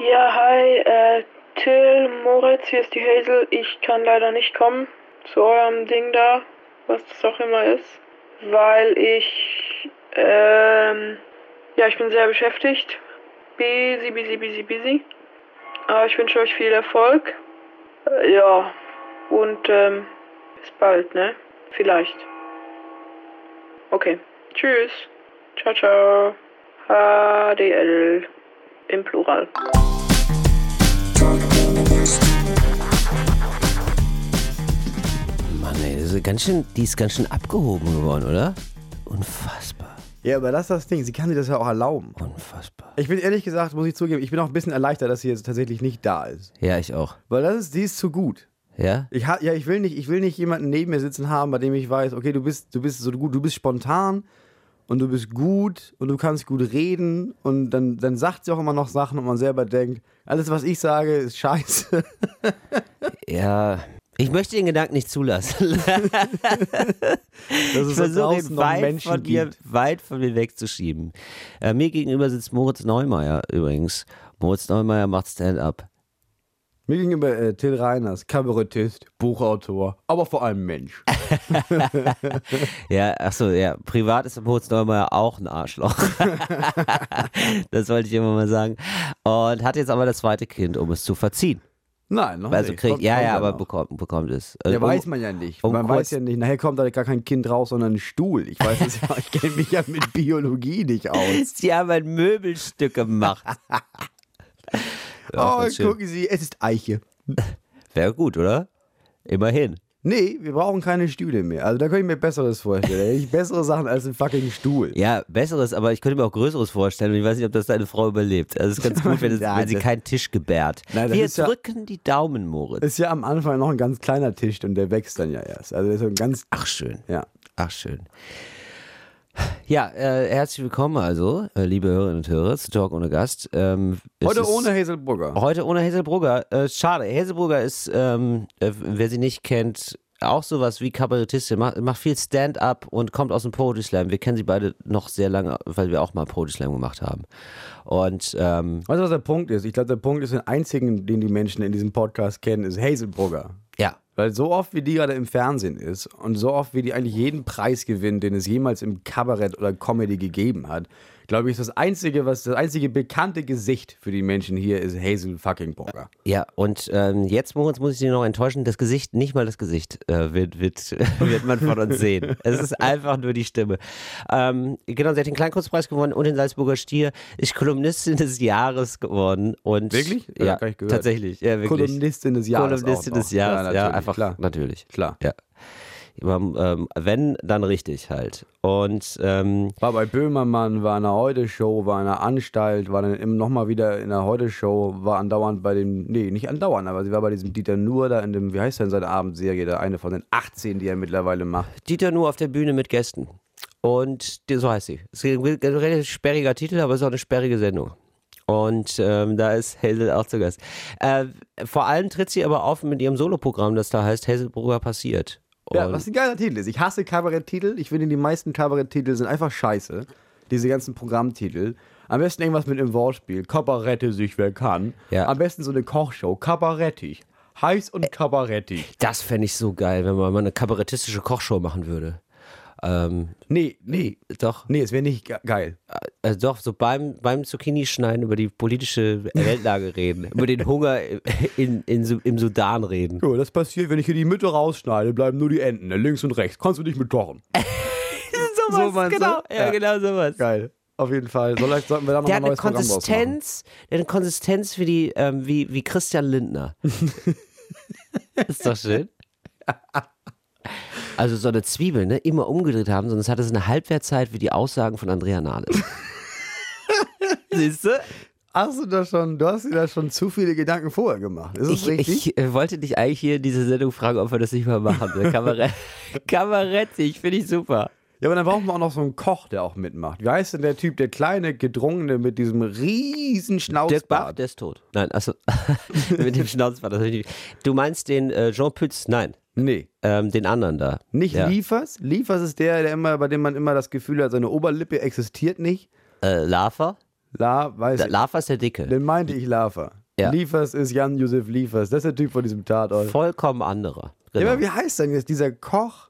Ja, hi, äh, Till, Moritz, hier ist die Hazel. Ich kann leider nicht kommen zu eurem Ding da, was das auch immer ist, weil ich, ähm, ja, ich bin sehr beschäftigt. Busy, busy, busy, busy. Aber ich wünsche euch viel Erfolg. Äh, ja, und, ähm, bis bald, ne? Vielleicht. Okay, tschüss. Ciao, ciao. HDL im Plural. Ist ganz schön, die ist ganz schön abgehoben geworden, oder? Unfassbar. Ja, aber das ist das Ding. Sie kann sich das ja auch erlauben. Unfassbar. Ich bin ehrlich gesagt, muss ich zugeben, ich bin auch ein bisschen erleichtert, dass sie jetzt tatsächlich nicht da ist. Ja, ich auch. Weil das ist, die ist zu gut. Ja? Ich ha, ja, ich will nicht, ich will nicht jemanden neben mir sitzen haben, bei dem ich weiß, okay, du bist, du bist so gut, du bist spontan und du bist gut und du kannst gut reden und dann, dann sagt sie auch immer noch Sachen und man selber denkt, alles was ich sage ist scheiße. Ja. Ich möchte den Gedanken nicht zulassen. Ich versuche ihn weit von, mir, weit von mir wegzuschieben. Äh, mir gegenüber sitzt Moritz Neumeier übrigens. Moritz Neumeier macht Stand-up. Mir gegenüber äh, Till Reiners, Kabarettist, Buchautor, aber vor allem Mensch. Ja, achso, ja. Privat ist Moritz Neumeier auch ein Arschloch. das wollte ich immer mal sagen. Und hat jetzt aber das zweite Kind, um es zu verziehen. Nein, noch Also nicht. kriegt, Kommt- ja, kommt ja, aber noch. bekommt, bekommt es. Ja, Um- weiß man ja nicht. um man weiß ja nicht. Nachher kommt da gar kein Kind raus, sondern ein Stuhl. Ich weiß es ja, ich kenne mich ja mit Biologie nicht aus. Sie haben ein Möbelstück gemacht. Ja, oh, gucken Sie, es ist Eiche. Wäre gut, oder? Immerhin. Nee, wir brauchen keine Stühle mehr. Also da könnte ich mir Besseres vorstellen. Ich bessere Sachen als ein fucking Stuhl. Ja, besseres, aber ich könnte mir auch Größeres vorstellen und ich weiß nicht, ob das deine Frau überlebt. Also es ist ganz gut, wenn, es, Ja, wenn sie keinen Tisch gebärt. Nein, Wir ist ja- drücken die Daumen, Moritz. Ist ja am Anfang noch ein ganz kleiner Tisch und der wächst dann ja erst. Also ist so ein ganz. Ach schön. Ja. Ach schön. Ja, äh, herzlich willkommen also, äh, liebe Hörerinnen und Hörer, zu Talk ohne Gast. Ähm, Heute ohne Hazelbrugger. Heute ohne Hazelbrugger. Äh, schade. Hazelbrugger ist, ähm, äh, wer sie nicht kennt, auch sowas wie Kabarettistin, macht, macht viel Stand-up und kommt aus dem Poetry Slam. Wir kennen sie beide noch sehr lange, weil wir auch mal Poetry Slam gemacht haben. Und ähm, Weißt du, was der Punkt ist? Ich glaube, der Punkt ist, den einzigen, den die Menschen in diesem Podcast kennen, ist Hazelbrugger. Weil so oft wie die gerade im Fernsehen ist und so oft wie die eigentlich jeden Preis gewinnt, den es jemals im Kabarett oder Comedy gegeben hat, glaube ich, ist das einzige, was das einzige bekannte Gesicht für die Menschen hier ist Hazel fucking Burger. ja. Und ähm, jetzt, Moritz, muss ich dich noch enttäuschen, das Gesicht, nicht mal das Gesicht äh, wird, wird, wird man von uns sehen. Es ist einfach nur die Stimme. Ähm, genau, sie hat den Kleinkunstpreis gewonnen und den Salzburger Stier, ist Kolumnistin des Jahres geworden. Und, Wirklich? Ja, Ja, tatsächlich. Ja, wirklich. Kolumnistin des Jahres. Kolumnistin des Jahres, ja, natürlich, einfach Klar. natürlich. klar. Ja. Immer, ähm, wenn, dann richtig halt. Und ähm, War bei Böhmermann, war in der Heute-Show, war in der Anstalt, war dann nochmal wieder in der Heute-Show, war andauernd bei dem, nee, nicht andauernd, aber sie war bei diesem Dieter Nuhr da in dem, wie heißt denn seine Abendserie, da eine von den 18, die er mittlerweile macht. Dieter nur auf der Bühne mit Gästen. Und die, so heißt sie. Es ist ein relativ sperriger Titel, aber es ist auch eine sperrige Sendung. Und ähm, da ist Hazel auch zu Gast. Äh, vor allem tritt sie aber auf mit ihrem Soloprogramm, das da heißt Hazelbrugger passiert. Ja, Und- was ein geiler Titel ist. Ich hasse Kabaretttitel. Ich finde, die meisten Kabaretttitel sind einfach scheiße. Diese ganzen Programmtitel. Am besten irgendwas mit einem Wortspiel. Kabarette sich wer kann. Ja. Am besten so eine Kochshow. Kabarettig. Heiß und kabarettig. das fände ich so geil, wenn man mal eine kabarettistische Kochshow machen würde. Ähm, Nee, nee. doch. Nee, es wäre nicht ge geil. Also doch, so beim, beim Zucchini-Schneiden über die politische Weltlage reden, über den Hunger in, in, im Sudan reden. Ja, das passiert, wenn ich hier die Mitte rausschneide, bleiben nur die Enden, ne? links und rechts. Kannst du nicht mit kochen. Sowas, So meinst du? genau. Ja, Ja. genau sowas. Geil. Auf jeden Fall. Vielleicht sollten wir da noch Der ein eine neues machen. Konsistenz, der eine Konsistenz wie, die, ähm, wie, wie Christian Lindner. ist doch schön. Also so eine Zwiebel, ne? Immer umgedreht haben, sonst hat es eine Halbwertzeit wie die Aussagen von Andrea Nahles. Siehst du? Hast du da schon, du hast dir da schon zu viele Gedanken vorher gemacht. Ist das Ich, richtig? ich äh, wollte dich eigentlich hier in dieser Sendung fragen, ob wir das nicht mal machen. Kabarett, Kabarettig, finde ich super. Ja, aber dann brauchen wir auch noch so einen Koch, der auch mitmacht. Wie heißt denn der Typ, der kleine, gedrungene mit diesem riesen Dirk Bach, Schnauzbart? der ist tot. Nein, also mit dem Schnauzbart. Du meinst den äh, Jean Pütz? Nein, Nee, ähm, den anderen da. nicht ja. Liefers. Liefers ist der, der immer, bei dem man immer das Gefühl hat, seine Oberlippe existiert nicht. Äh, Lava? La, weiß ich. Lava ist der Dicke. Den meinte ich Lava. Ja. Liefers ist Jan-Josef Liefers. Das ist der Typ von diesem Tatort. Vollkommen anderer. Ja, Genau. aber wie heißt denn jetzt dieser Koch,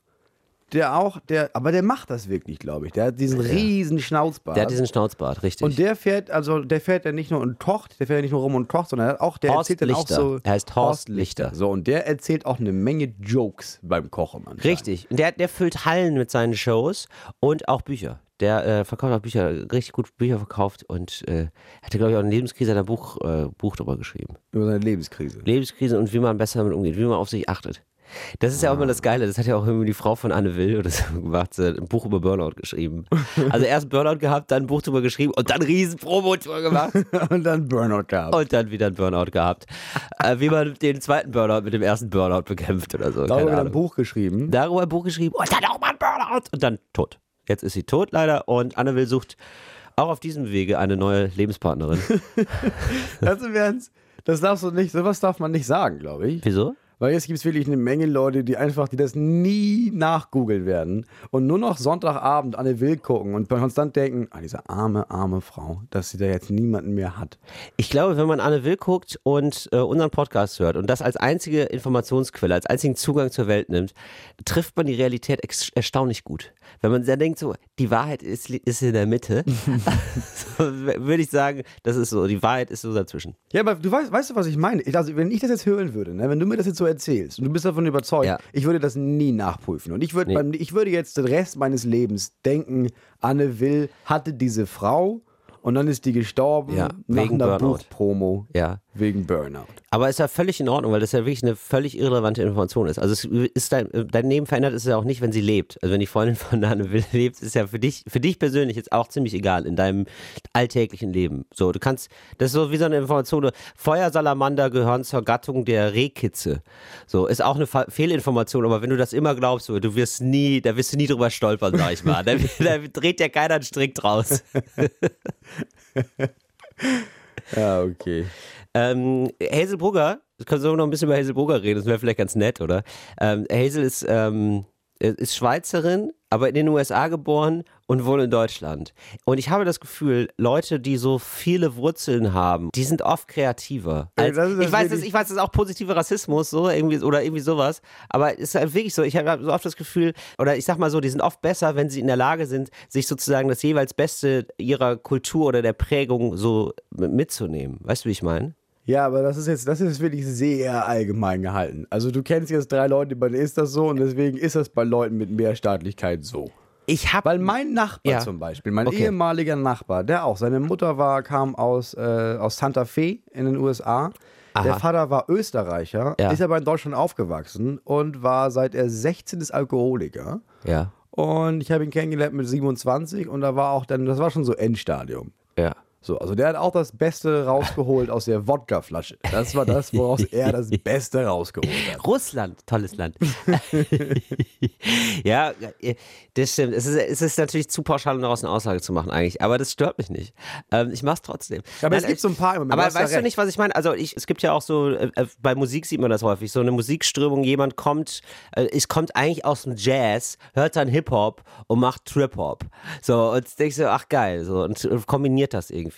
der auch, der, aber der macht das wirklich, glaube ich. Der hat diesen riesen Schnauzbart. der hat diesen Schnauzbart, richtig. und der fährt, also der fährt ja nicht nur und kocht, der fährt ja nicht nur rum und kocht, sondern er auch, der Horst erzählt dann Lichter. auch so. Er heißt Horst Lichter. So, und der erzählt auch eine Menge Jokes beim Kochen. anscheinend. Richtig. Und der, der füllt Hallen mit seinen Shows und auch Bücher. Der äh, verkauft auch Bücher, richtig gut Bücher verkauft und äh, hatte, glaube ich, auch eine Lebenskrise, hat ein Buch, äh, Buch drüber geschrieben. Über seine Lebenskrise. Lebenskrise und wie man besser damit umgeht, wie man auf sich achtet. Das ist ja auch immer das Geile, das hat ja auch irgendwie die Frau von Anne Will oder so gemacht, sie hat ein Buch über Burnout geschrieben. Also erst Burnout gehabt, dann ein Buch drüber geschrieben und dann riesen Promo drüber gemacht und dann Burnout gehabt. und dann wieder ein Burnout gehabt. Äh, wie man den zweiten Burnout mit dem ersten Burnout bekämpft oder so. Darüber er ein. Buch geschrieben. Darüber ein Buch geschrieben und dann auch mal ein Burnout und dann tot. Jetzt ist sie tot leider und Anne Will sucht auch auf diesem Wege eine neue Lebenspartnerin. Das, das darfst du nicht, sowas darf man nicht sagen, glaube ich. Wieso? Weil jetzt gibt es wirklich eine Menge Leute, die einfach, die das nie nachgoogeln werden und nur noch Sonntagabend an der Will gucken und konstant denken, ah, diese arme, arme Frau, dass sie da jetzt niemanden mehr hat. Ich glaube, wenn man Anne Will guckt und äh, unseren Podcast hört und das als einzige Informationsquelle, als einzigen Zugang zur Welt nimmt, trifft man die Realität erstaunlich gut. Wenn man dann denkt, so, die Wahrheit ist, ist in der Mitte, so, würde ich sagen, das ist so, die Wahrheit ist so dazwischen. Ja, aber du weißt, weißt du, was ich meine? Ich- Also, wenn ich das jetzt hören würde, ne, wenn du mir das jetzt so erzählst und du bist davon überzeugt, Ja. ich würde das nie nachprüfen. Und ich würde, Nee. beim, ich würde jetzt den Rest meines Lebens denken, Anne Will hatte diese Frau und dann ist die gestorben Ja, nach wegen einer Burnout. Buchpromo Ja. Wegen Burnout. Aber ist ja völlig in Ordnung, weil das ja wirklich eine völlig irrelevante Information ist. Also es ist dein, dein Leben verändert ist ja auch nicht, wenn sie lebt. Also wenn die Freundin von Anne Will lebt, ist ja für dich, für dich persönlich jetzt auch ziemlich egal in deinem alltäglichen Leben. So, du kannst, das ist so wie so eine Information, Feuersalamander gehören zur Gattung der Rehkitze. So, ist auch eine Fa- Fehlinformation, aber wenn du das immer glaubst, so, du wirst nie, da wirst du nie drüber stolpern, sag ich mal. Da, da dreht ja keiner einen Strick draus. Ja, okay. Ähm, Hazel Brugger, können wir noch ein bisschen über Hazel Brugger reden, das wäre vielleicht ganz nett, oder? Ähm, Hazel ist, ähm, ist Schweizerin, aber in den USA geboren und wohnt in Deutschland. Und ich habe das Gefühl, Leute, die so viele Wurzeln haben, die sind oft kreativer. Ja, Als, das ist ich, weiß, das, ich weiß, das ist auch positiver Rassismus so, irgendwie, oder irgendwie sowas. Aber es ist halt wirklich so, ich habe so oft das Gefühl, oder ich sag mal so, die sind oft besser, wenn sie in der Lage sind, sich sozusagen das jeweils Beste ihrer Kultur oder der Prägung so mitzunehmen. Weißt du, wie ich meine? Ja, aber das ist jetzt, das ist wirklich sehr allgemein gehalten. Also du kennst jetzt drei Leute, bei denen ist das so und deswegen ist das bei Leuten mit mehr Staatlichkeit so. Ich habe Weil mein Nachbar Ja. zum Beispiel, mein Okay. ehemaliger Nachbar, der auch, seine Mutter war, kam aus, äh, aus Santa Fe in den USA. Der Aha. Vater war Österreicher, Ja. ist aber in Deutschland aufgewachsen und war seit er 16 ist Alkoholiker. ja, Und ich habe ihn kennengelernt mit 27 und da war auch dann, das war schon so Endstadium. ja. So, also der hat auch das Beste rausgeholt aus der Wodkaflasche. Das war das, woraus er das Beste rausgeholt hat. Russland, tolles Land. ja, das stimmt. Es ist, es ist natürlich zu pauschal, um daraus eine Aussage zu machen eigentlich, aber das stört mich nicht. Ähm, ich mache es trotzdem. Aber es Nein, gibt so ein paar im Moment, Aber weißt du recht. nicht, was ich meine? Also ich, es gibt ja auch so, äh, äh, bei Musik sieht man das häufig, so eine Musikströmung, jemand kommt, äh, es kommt eigentlich aus dem Jazz, hört dann Hip-Hop und macht Trip-Hop. So, und denkst du, ach geil, so, und äh, kombiniert das irgendwie.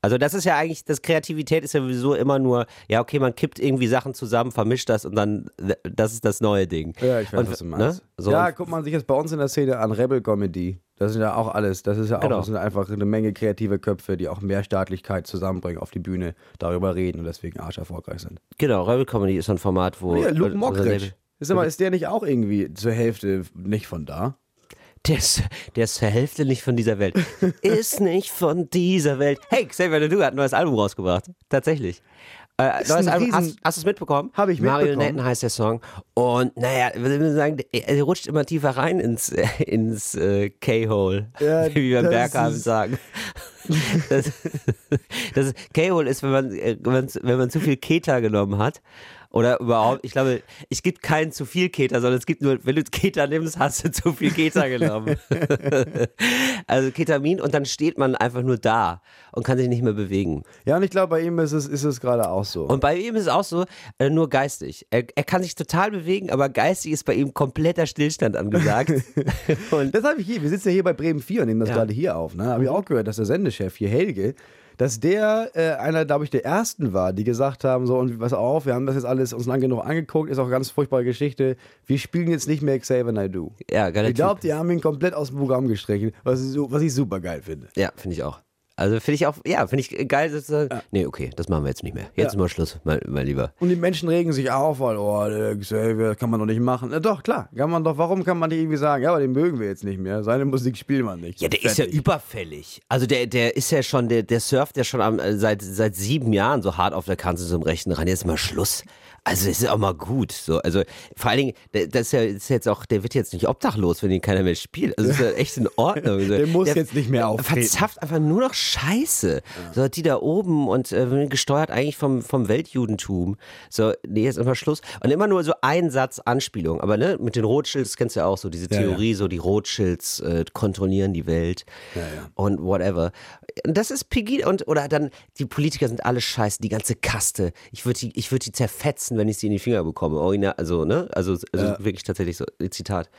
Also das ist ja eigentlich, das Kreativität ist ja sowieso immer nur, ja okay, man kippt irgendwie Sachen zusammen, vermischt das und dann, äh, das ist das neue Ding. Ja, ich weiß, und, was du meinst. Ne? So, ja, guckt man sich jetzt bei uns in der Szene an Rebel Comedy. Das sind ja auch alles, das ist ja auch, Genau. das sind einfach eine Menge kreative Köpfe, die auch mehr Staatlichkeit zusammenbringen auf die Bühne, darüber reden und deswegen arsch erfolgreich sind. Genau, Rebel Comedy ist so ein Format, wo. Ja, Luke äh, Mockridge. Ist, aber, ist der nicht auch irgendwie zur Hälfte nicht von da? Der ist, der ist zur Hälfte nicht von dieser Welt. ist nicht von dieser Welt. Hey, Xavier Ledoux hat ein neues Album rausgebracht. Tatsächlich. Äh, neues Album. Hast, hast du es mitbekommen? Hab ich mitbekommen. Marionetten heißt der Song. Und naja, ich würde sagen, er rutscht immer tiefer rein ins, ins äh, K-Hole. Ja, wie wir im ist- sagen. Das, das K-Hole ist, wenn man, äh, wenn, man, wenn man zu viel Keta genommen hat. Oder überhaupt, ich glaube, es gibt keinen zu viel Keta, sondern es gibt nur, wenn du Keta nimmst, hast du zu viel Keta genommen. also Ketamin und dann steht man einfach nur da und kann sich nicht mehr bewegen. Ja, und ich glaube, bei ihm ist es, ist es gerade auch so. Und bei ihm ist es auch so, äh, nur geistig. Er, er kann sich total bewegen, aber geistig ist bei ihm kompletter Stillstand angesagt. und Das habe ich hier. Wir sitzen ja hier bei Bremen 4 und nehmen das Ja. Mhm. gerade hier auf. Ne? Habe ich auch gehört, dass der Sendechef hier, Helge, dass der äh, einer, glaube ich, der ersten war, die gesagt haben: so, und pass auf, wir haben das jetzt alles uns lang genug angeguckt, ist auch eine ganz furchtbare Geschichte. Wir spielen jetzt nicht mehr Xavier Naidoo. Ja, geiler Ich glaube, die haben ihn komplett aus dem Programm gestrichen, was was ich super geil finde. Ja, finde ich auch. Also finde ich auch, ja, finde ich geil. Dass, äh, Nee, okay, das machen wir jetzt nicht mehr. Jetzt Ja. ist mal Schluss, mein, mein Lieber. Und die Menschen regen sich auf, weil, oh, der Xavier, kann man doch nicht machen. Na doch, klar, kann man doch, warum kann man nicht irgendwie sagen, ja, aber den mögen wir jetzt nicht mehr, seine Musik spielen wir nicht. Ja, der ist ja Fertig. überfällig. Also der, der ist ja schon, der, der surft ja schon am, seit, seit sieben Jahren so hart auf der Kante zum rechten ran. Jetzt mal Schluss. Also es ist auch mal gut. So, also vor allen Dingen, der, das ist ja ist jetzt auch, der wird jetzt nicht obdachlos, wenn ihn keiner mehr spielt. Also ist ja echt in Ordnung. Der muss der jetzt nicht mehr auftreten. Verzapft einfach nur noch Scheiße. So die da oben und äh, gesteuert eigentlich vom, vom Weltjudentum. So, nee, jetzt immer Schluss. Und immer nur so ein Satz Anspielung. Aber ne, mit den Rothschilds, kennst du ja auch so, diese Ja, ja. Theorie, so die Rothschilds äh, kontrollieren die Welt und whatever. Und das ist Pegida und oder dann die Politiker sind alle scheiße, die ganze Kaste. Ich würde die, ich würde die zerfetzen, wenn ich sie in die Finger bekomme. Original, also ne, also, also wirklich tatsächlich so Zitat.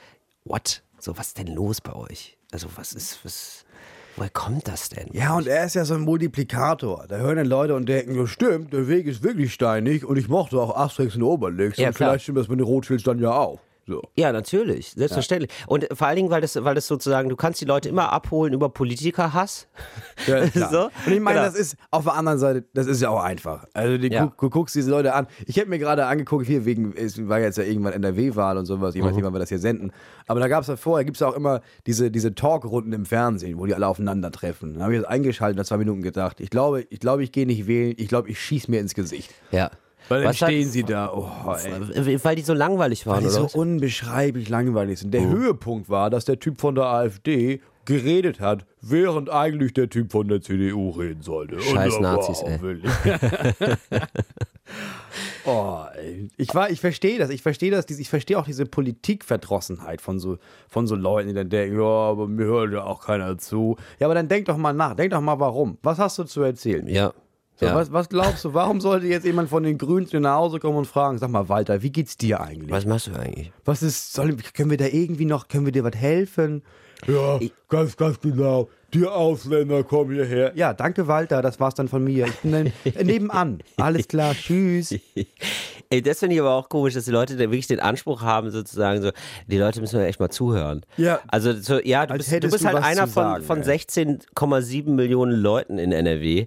What? So was ist denn los bei euch? Also was ist was? Woher kommt das denn? Ja, und er ist ja so ein Multiplikator. Da hören dann Leute und denken, ja stimmt, der Weg ist wirklich steinig und ich mochte auch Asterix und Obelix Ja, und klar. vielleicht stimmt das mit den Rothschilds dann ja auch. So. Ja, natürlich, selbstverständlich. Und vor allen Dingen, weil das, weil das sozusagen, du kannst die Leute immer abholen über Politikerhass. Ja. So? Und ich meine, Genau. das ist auf der anderen Seite, das ist ja auch einfach. Also die, Ja. guck, du guckst diese Leute an. Ich habe mir gerade angeguckt, hier wegen, es war jetzt ja irgendwann NRW-Wahl und sowas, ich weiß Mhm. nicht, wann wir das hier senden. Aber da gab es ja vorher, gibt es auch immer diese, diese Talkrunden im Fernsehen, wo die alle aufeinandertreffen. Da habe ich das eingeschaltet, nach zwei Minuten gedacht. Ich glaube, ich, glaube, ich gehe nicht wählen, ich glaube, ich schieße mir ins Gesicht. Ja. Weil dann Was hat- stehen sie da, oh, ey. Weil die so langweilig waren, Weil die oder? so was? unbeschreiblich langweilig sind. Der Mhm. Höhepunkt war, dass der Typ von der AfD geredet hat, während eigentlich der Typ von der CDU reden sollte. Scheiß war Nazis, ey. oh, ey. Ich, war- ich verstehe das. Ich verstehe das. Ich verstehe auch diese Politikverdrossenheit von so, von so Leuten, die dann denken, ja, aber mir hört ja auch keiner zu. Ja, aber dann denk doch mal nach. Denk doch mal, warum. Was hast du zu erzählen? Ja. So, ja. was, was glaubst du, warum sollte jetzt jemand von den Grünen zu dir nach Hause kommen und fragen, sag mal, Walter, wie geht's dir eigentlich? Was machst du eigentlich? Was ist, soll, können wir da irgendwie noch, können wir dir was helfen? Ja, ganz, ganz genau. Die Ausländer kommen hierher. Ja, danke Walter, das war's dann von mir. Ich bin dann äh, nebenan. Alles klar, tschüss. Ey, das finde ich aber auch komisch, dass die Leute da wirklich den Anspruch haben, sozusagen so, die Leute müssen ja echt mal zuhören. Ja. Also, so, ja, du Als bist, du bist du halt einer von, sagen, von ey. 16,7 Millionen Leuten in NRW.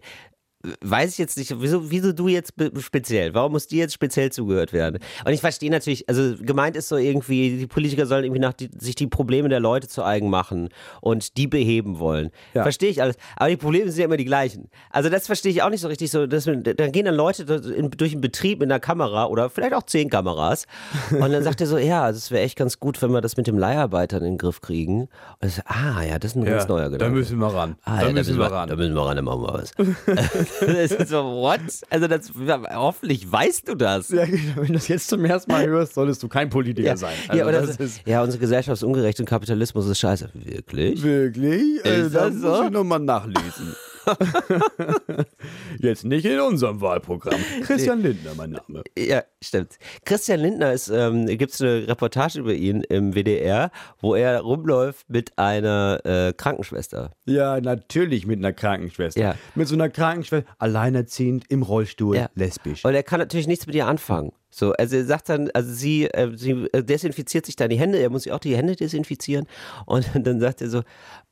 Weiß ich jetzt nicht, wieso, wieso du jetzt speziell? Warum muss dir jetzt speziell zugehört werden? Und ich verstehe natürlich, also gemeint ist so irgendwie, die Politiker sollen irgendwie nach die, sich die Probleme der Leute zu eigen machen und die beheben wollen. Ja. Verstehe ich alles. Aber die Probleme sind ja immer die gleichen. Also das verstehe ich auch nicht so richtig so. Dass, man- dann gehen dann Leute durch einen Betrieb mit einer Kamera oder vielleicht auch zehn Kameras und dann sagt er so, ja, es wäre echt ganz gut, wenn wir das mit dem Leiharbeitern in den Griff kriegen. Und ich so, ah, ja, das ist ein ganz neuer Gedanke. da müssen wir ran. Ah, da ja, müssen wir ran. Da müssen wir ran, dann machen wir was. das ist so, what? Also das, hoffentlich weißt du das. Ja, genau. wenn du das jetzt zum ersten Mal hörst, solltest du kein Politiker sein. Also ja, das so, ist ja, unsere Gesellschaft ist ungerecht und Kapitalismus ist scheiße. Wirklich? wirklich. Ist da das muss so? ich nochmal nachlesen. jetzt nicht in unserem Wahlprogramm. Christian Lindner, mein Name. Ja, stimmt. Christian Lindner ist, ähm, gibt es eine Reportage über ihn im WDR, wo er rumläuft mit einer äh, Krankenschwester. Ja, natürlich mit einer Krankenschwester. Ja. Mit so einer Krankenschwester, alleinerziehend, im Rollstuhl, Ja. lesbisch. Und er kann natürlich nichts mit ihr anfangen. So, also er sagt dann, also sie, äh, sie äh, desinfiziert sich dann die Hände, er muss sich auch die Hände desinfizieren. Und dann sagt er so,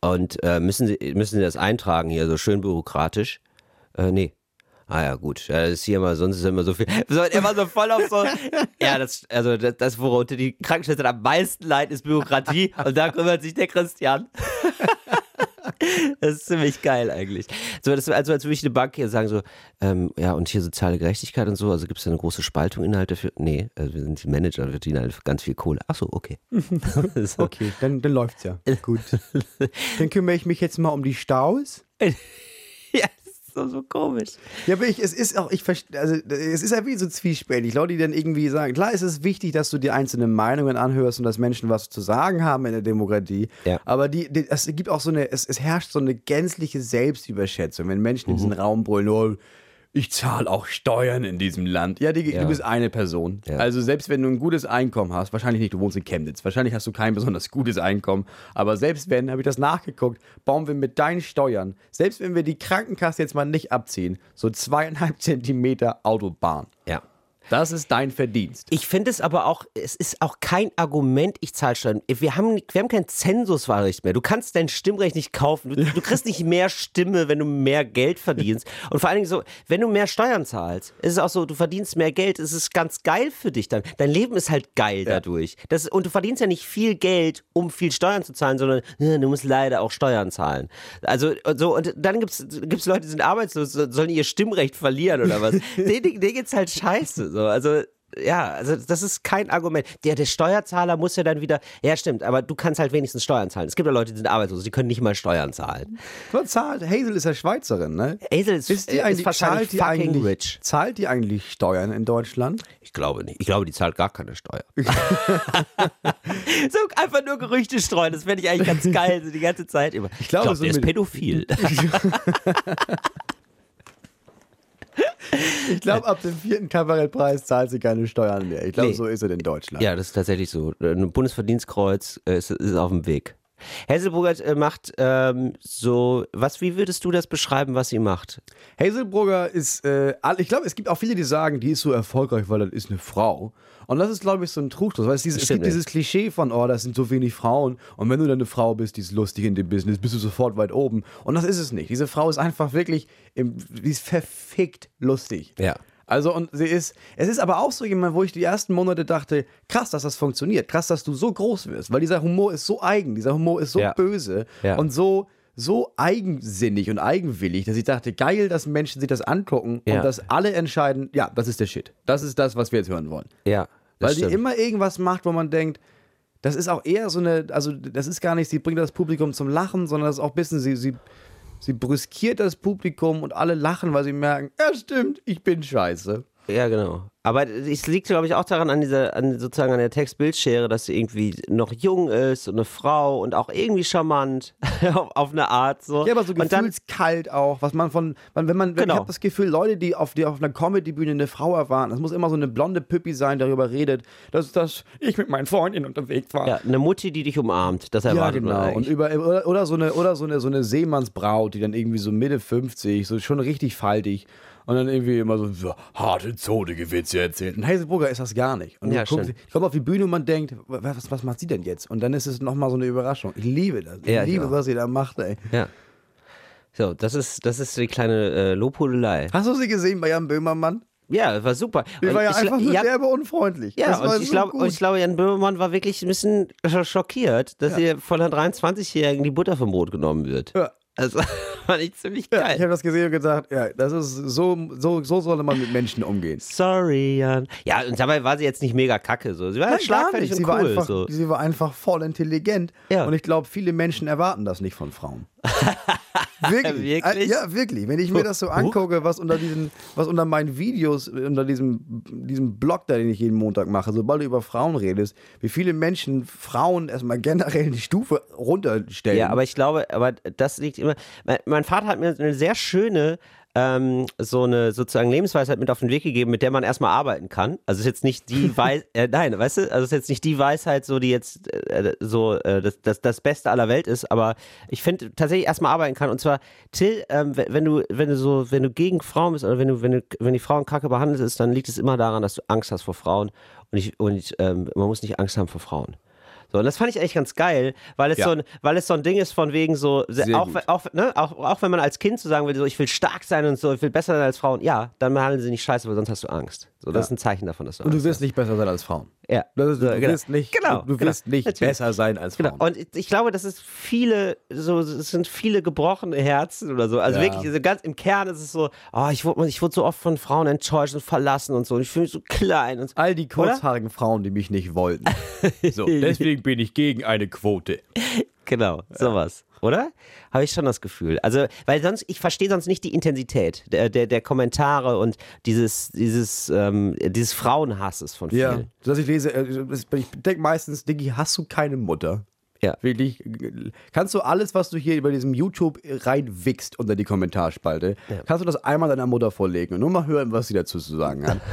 und äh, müssen, sie, müssen Sie das eintragen hier, so schön bürokratisch? Äh, nee. Ah ja, gut. Ja, das ist hier immer, sonst ist immer so viel. So, er war so voll auf so. Ja, das, also das, das worunter die Krankenschwester am meisten leid, ist Bürokratie. Und da kümmert sich der Christian. Das ist ziemlich geil eigentlich. So, das, also als würde ich eine Bank hier sagen, so, ähm, ja, und hier soziale Gerechtigkeit und so, also gibt es da eine große Spaltung Inhalte für. Nee, also wir sind die Manager, wir verdienen halt ganz viel Kohle. Ach so, okay. so. Okay, dann, dann läuft's ja. Gut. Dann kümmere ich mich jetzt mal um die Staus. Ja, ist so, so komisch. Ja, aber ich, es ist auch, ich verste- also es ist ja wie so zwiespältig. Leute, die dann irgendwie sagen, klar ist es wichtig, dass du die einzelnen Meinungen anhörst und dass Menschen was zu sagen haben in der Demokratie. Ja. Aber die, die, es gibt auch so eine, es, es herrscht so eine gänzliche Selbstüberschätzung, wenn Menschen in diesen Raum brüllen, oh, ich zahle auch Steuern in diesem Land. Ja, Digi, Ja. du bist eine Person. Ja. Also selbst wenn du ein gutes Einkommen hast, wahrscheinlich nicht, du wohnst in Chemnitz, wahrscheinlich hast du kein besonders gutes Einkommen, aber selbst wenn, habe ich das nachgeguckt, bauen wir mit deinen Steuern, selbst wenn wir die Krankenkasse jetzt mal nicht abziehen, so zweieinhalb Zentimeter Autobahn. Ja. Das ist dein Verdienst. Ich finde es aber auch, es ist auch kein Argument, ich zahle Steuern. Wir haben, wir haben kein Zensuswahlrecht mehr. Du kannst dein Stimmrecht nicht kaufen. Du, du kriegst nicht mehr Stimme, wenn du mehr Geld verdienst. Und vor allen Dingen so, wenn du mehr Steuern zahlst, ist es auch so, du verdienst mehr Geld, es ist ganz geil für dich dann. Dein Leben ist halt geil dadurch. Das, und du verdienst ja nicht viel Geld, um viel Steuern zu zahlen, sondern ja, du musst leider auch Steuern zahlen. Also, und so, und dann gibt es Leute, die sind arbeitslos, so- sollen ihr Stimmrecht verlieren oder was. denen, denen geht's halt scheiße. So. Also, ja, also das ist kein Argument. Der, der Steuerzahler muss ja dann wieder, ja stimmt, aber du kannst halt wenigstens Steuern zahlen. Es gibt ja Leute, die sind arbeitslos, die können nicht mal Steuern zahlen. Was zahlt? Hazel ist ja Schweizerin, ne? Hazel ist, Ist die äh, ist wahrscheinlich zahlt die fucking eigentlich, rich. Zahlt die eigentlich Steuern in Deutschland? Ich glaube nicht. Ich glaube, die zahlt gar keine Steuer. so einfach nur Gerüchte streuen, das fände ich eigentlich ganz geil, so die ganze Zeit über. Ich glaube, glaube, so der ist pädophil. Ich glaube, ab dem vierten Kabarettpreis zahlt sie keine Steuern mehr. Ich glaube, Nee. so ist es in Deutschland. Ja, das ist tatsächlich so. Ein Bundesverdienstkreuz äh, ist, ist auf dem Weg. Hesselburger äh, macht ähm, so, was, wie würdest du das beschreiben, was sie macht? Hazelbrugger ist, äh, ich glaube, es gibt auch viele, die sagen, die ist so erfolgreich, weil das ist eine Frau. Und das ist, glaube ich, so ein Trugschluss. Weil es, dieses, es gibt dieses Klischee von, oh, das sind so wenig Frauen. Und wenn du dann eine Frau bist, die ist lustig in dem Business, bist du sofort weit oben. Und das ist es nicht. Diese Frau ist einfach wirklich, im, die ist verfickt lustig. Ja. Also und sie ist, es ist aber auch so jemand, wo ich die ersten Monate dachte, krass, dass das funktioniert, krass, dass du so groß wirst, weil dieser Humor ist so eigen, dieser Humor ist so Ja. böse Ja. und so so eigensinnig und eigenwillig, dass ich dachte, geil, dass Menschen sich das angucken Ja. und dass alle entscheiden, ja, das ist der Shit. Das ist das, was wir jetzt hören wollen. Ja. Weil stimmt. immer irgendwas macht, wo man denkt, das ist auch eher so eine, also das ist gar nicht, sie bringt das Publikum zum Lachen, sondern das ist auch ein bisschen, sie, sie, sie brüskiert das Publikum und alle lachen, weil sie merken, ja stimmt, ich bin scheiße. Ja, genau. Aber es liegt, glaube ich, auch daran, an dieser, an sozusagen an der Text-Bildschere, dass sie irgendwie noch jung ist und eine Frau und auch irgendwie charmant auf, auf eine Art. So. Ja, aber so und dann, gefühlskalt auch, was man von, man, wenn man, Genau. ich habe das Gefühl, Leute, die auf, die auf einer Comedy-Bühne eine Frau erwarten, das muss immer so eine blonde Püppi sein, darüber redet, dass, dass ich mit meinen Freundinnen unterwegs war. ja, eine Mutti, die dich umarmt, das Ja, erwartet man genau. Und eigentlich. über, oder, oder, so eine, oder so eine, so eine Seemannsbraut, die dann irgendwie so Mitte 50, so schon richtig faltig und dann irgendwie immer so, so harte zotige Witze erzählt. Und Hazelbrugger ist das gar nicht. Und Ja, guckst, stimmt. ich komme auf die Bühne und man denkt, was, was macht sie denn jetzt? Und dann ist es nochmal so eine Überraschung. Ich liebe das. Ich Ja, liebe, auch. was sie da macht, ey. Ja. So, das ist, das ist die kleine äh, Lobhudelei. Hast du sie gesehen bei Jan Böhmermann? Ja, war super. Die war ja ich, einfach nur ja, derbe unfreundlich. Ja, und ich, so glaube, gut. und ich glaube, Jan Böhmermann war wirklich ein bisschen sch- schockiert, dass hier von einer 23-Jährigen die Butter vom Brot genommen wird. Ja. Also fand ich ziemlich ja, geil. ich habe das gesehen und gedacht, ja, das ist so, so, so soll man mit Menschen umgehen. Sorry, Jan. Ja, und dabei war sie jetzt nicht mega kacke. So. Sie war Nein, schlagfertig und Sie cool. war, einfach, so. sie war einfach voll intelligent. Ja. Und ich glaube, viele Menschen erwarten das nicht von Frauen. wirklich? Wirklich? Äh, Ja, wirklich. Wenn ich mir das so angucke, was unter diesen, was unter meinen Videos, unter diesem, diesem Blog, da, den ich jeden Montag mache, sobald du über Frauen redest, wie viele Menschen Frauen erstmal generell die Stufe runterstellen. Ja, aber ich glaube, aber das liegt immer. Mein, mein Vater hat mir eine sehr schöne ähm, so eine sozusagen Lebensweisheit mit auf den Weg gegeben, mit der man erstmal arbeiten kann. Also es ist jetzt nicht die Weisheit, äh, nein, weißt du, also es ist jetzt nicht die Weisheit, so die jetzt äh, so äh, das, das, das Beste aller Welt ist, aber ich finde tatsächlich erstmal arbeiten kann. Und zwar, Till, ähm, wenn wenn du, wenn du so, wenn du gegen Frauen bist oder wenn du, wenn du, wenn die Frauen kacke behandelt ist, dann liegt es immer daran, dass du Angst hast vor Frauen. Und ich, und ich, ähm, man muss nicht Angst haben vor Frauen. So, und das fand ich eigentlich ganz geil, weil es, Ja. so, ein, weil es so ein Ding ist von wegen so, Sehr auch, gut. auch, ne, auch, auch wenn man als Kind so sagen will, so ich will stark sein und so, ich will besser sein als Frauen, ja, dann behandeln sie nicht scheiße, weil sonst hast du Angst. So, das ist ein Zeichen davon, dass du und du Angst wirst nicht besser sein als Frauen. Ja. Das du genau. wirst nicht, genau, du, du genau. wirst nicht Natürlich. besser sein als Genau. Frauen. Und ich- glaube, das ist viele, so, es sind viele gebrochene Herzen oder so. Also Ja. wirklich, also ganz im Kern ist es so, oh, ich wurde, ich wurde so oft von Frauen enttäuscht und verlassen und so. Und ich fühle mich so klein. Und so. All die kurzhaarigen Frauen, die mich nicht wollten. So, deswegen bin ich gegen eine Quote. Genau, sowas. Oder? Habe ich schon das Gefühl. Also, weil sonst, ich verstehe sonst nicht die Intensität der, der, der Kommentare und dieses, dieses, ähm, dieses Frauenhasses von Ja, vielen. dass ich lese, äh, ich denke meistens, Diggi, hast du keine Mutter? Ja. Wirklich. Kannst du alles, was du hier über diesem YouTube reinwichst unter die Kommentarspalte, kannst du das einmal deiner Mutter vorlegen und nur mal hören, was sie dazu zu sagen hat.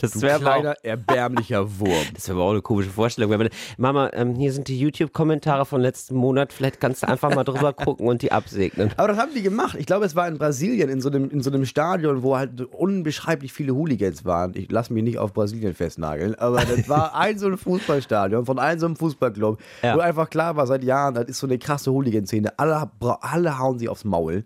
Das wäre auch- kleiner, erbärmlicher Wurm. das wär aber auch eine komische Vorstellung. Man, Mama, ähm, hier sind die YouTube-Kommentare von letzten Monat. Vielleicht kannst du einfach mal drüber gucken und die absegnen. Aber das haben die gemacht. Ich glaube, es war in Brasilien, in so einem, in so einem Stadion, wo halt unbeschreiblich viele Hooligans waren. Ich lasse mich nicht auf Brasilien festnageln, aber das war ein so ein Fußballstadion von einem so einem Fußballclub, Ja. wo einfach klar war, seit Jahren, das ist so eine krasse Hooligan-Szene. Alle, alle hauen sie aufs Maul.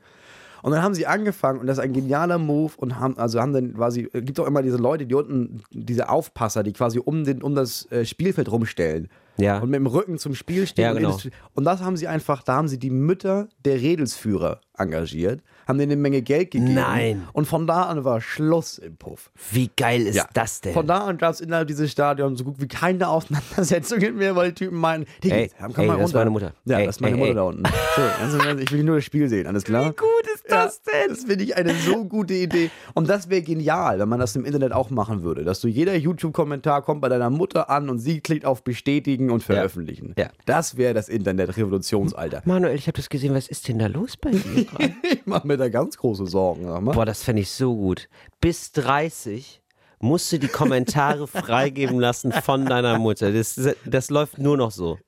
Und dann haben sie angefangen und das ist ein genialer Move und haben, also haben dann quasi, es gibt auch immer diese Leute, die unten, diese Aufpasser, die quasi um, den, um das äh, Spielfeld rumstellen. Ja. Und mit dem Rücken zum Spiel stehen. Ja, und genau. und das haben sie einfach, da haben sie die Mütter der Redelsführer engagiert, haben denen eine Menge Geld gegeben. Nein. Und von da an war Schluss im Puff. Wie geil ist das denn? Von da an gab es innerhalb dieses Stadions so gut wie keine Auseinandersetzungen mehr, weil die Typen meinen, die Ey, komm ey, mal das ist runter. meine Mutter. Ja, Ey, das ist meine ey, Mutter da unten. So, also, ich will nur das Spiel sehen, alles klar? Wie gut ist das denn? Das finde ich eine so gute Idee. Und das wäre genial, wenn man das im Internet auch machen würde. Dass du jeder YouTube-Kommentar kommt bei deiner Mutter an und sie klickt auf Bestätigen und Veröffentlichen. Ja. Das wäre das Internet-Revolutionsalter. Manuel, ich habe das gesehen. Was ist denn da los bei dir? Ich mache mir da ganz große Sorgen. Boah, das fände ich so gut. Bis 30 musst du die Kommentare freigeben lassen von deiner Mutter. Das, das läuft nur noch so.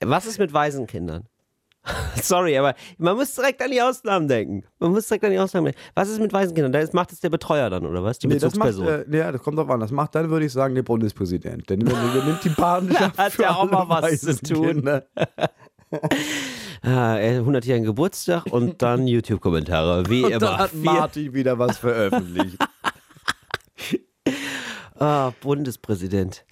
Was ist mit Waisenkindern? Sorry, aber man muss direkt an die Ausnahmen denken. Man muss direkt an die Ausnahmen denken. Was ist mit Waisenkindern? Das macht es der Betreuer dann, oder was? Die Nee, das macht, Bezugsperson. äh, ja, das kommt drauf an. Das macht dann, würde ich sagen, der Bundespräsident. Denn der, nimmt die Patenschaft Hat ja auch mal was zu tun. Ah, er hat 100-jährigen Geburtstag und dann YouTube-Kommentare. Wie Und immer. dann hat Martin wieder was veröffentlicht. Ah, Bundespräsident.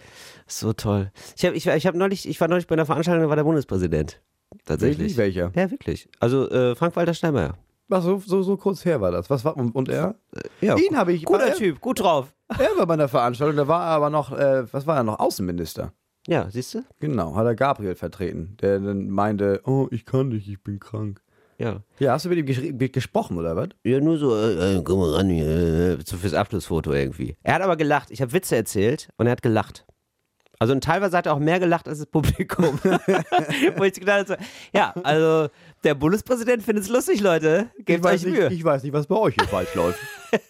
So toll. Ich, hab, ich, ich, hab neulich, ich war neulich bei einer Veranstaltung, da war der Bundespräsident. Tatsächlich. Welcher? Ja, wirklich. Also äh, Frank-Walter Steinmeier. Was, so, so, so kurz her war das. Was war, und, und er? Ja, Ihn habe ich. Guter war, Typ, gut drauf. Er war bei einer Veranstaltung, da war er aber noch, äh, was war er noch? Außenminister. Ja, siehst du? Genau, hat er Gabriel vertreten, der dann meinte, oh, ich kann nicht, ich bin krank. Ja. Ja, hast du mit ihm gesprochen, oder was? Ja, nur so, äh, äh, komm mal ran hier, äh, so fürs Abschlussfoto irgendwie. Er hat aber gelacht. Ich habe Witze erzählt und er hat gelacht. Also und teilweise hat er auch mehr gelacht als das Publikum. Wo ich gedacht habe, ja, also der Bundespräsident findet es lustig, Leute. Ich Gebt weiß, euch nicht, Mühe. ich weiß nicht, was bei euch hier falsch läuft.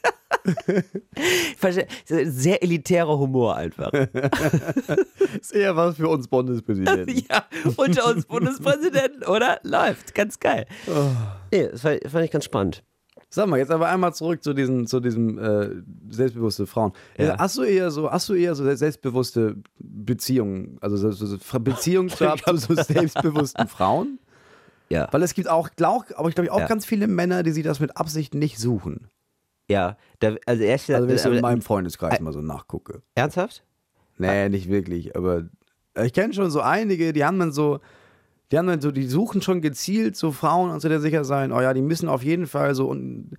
Ich Sehr elitärer Humor einfach. Ist eher was für uns Bundespräsidenten. ja, unter uns Bundespräsidenten, oder? Läuft, ganz geil. Oh. Nee, das fand ich ganz spannend. Sag mal, jetzt aber einmal zurück zu diesen, zu diesem äh, selbstbewusste Frauen. Äh, Ja. Hast du eher so, hast du eher so selbstbewusste Beziehungen, also so, so, so Beziehungen zu so selbstbewussten Frauen? Ja. Weil es gibt auch, glaub, aber ich glaube auch Ja. ganz viele Männer, die sich das mit Absicht nicht suchen. Ja, da, also erst Also wenn ich so in meinem Freundeskreis mal so nachgucke. ernsthaft? Nee, nicht wirklich, aber ich kenne schon so einige, die haben dann so, die haben dann so, die suchen schon gezielt so Frauen und so der sicher sein, oh ja, die müssen auf jeden Fall so und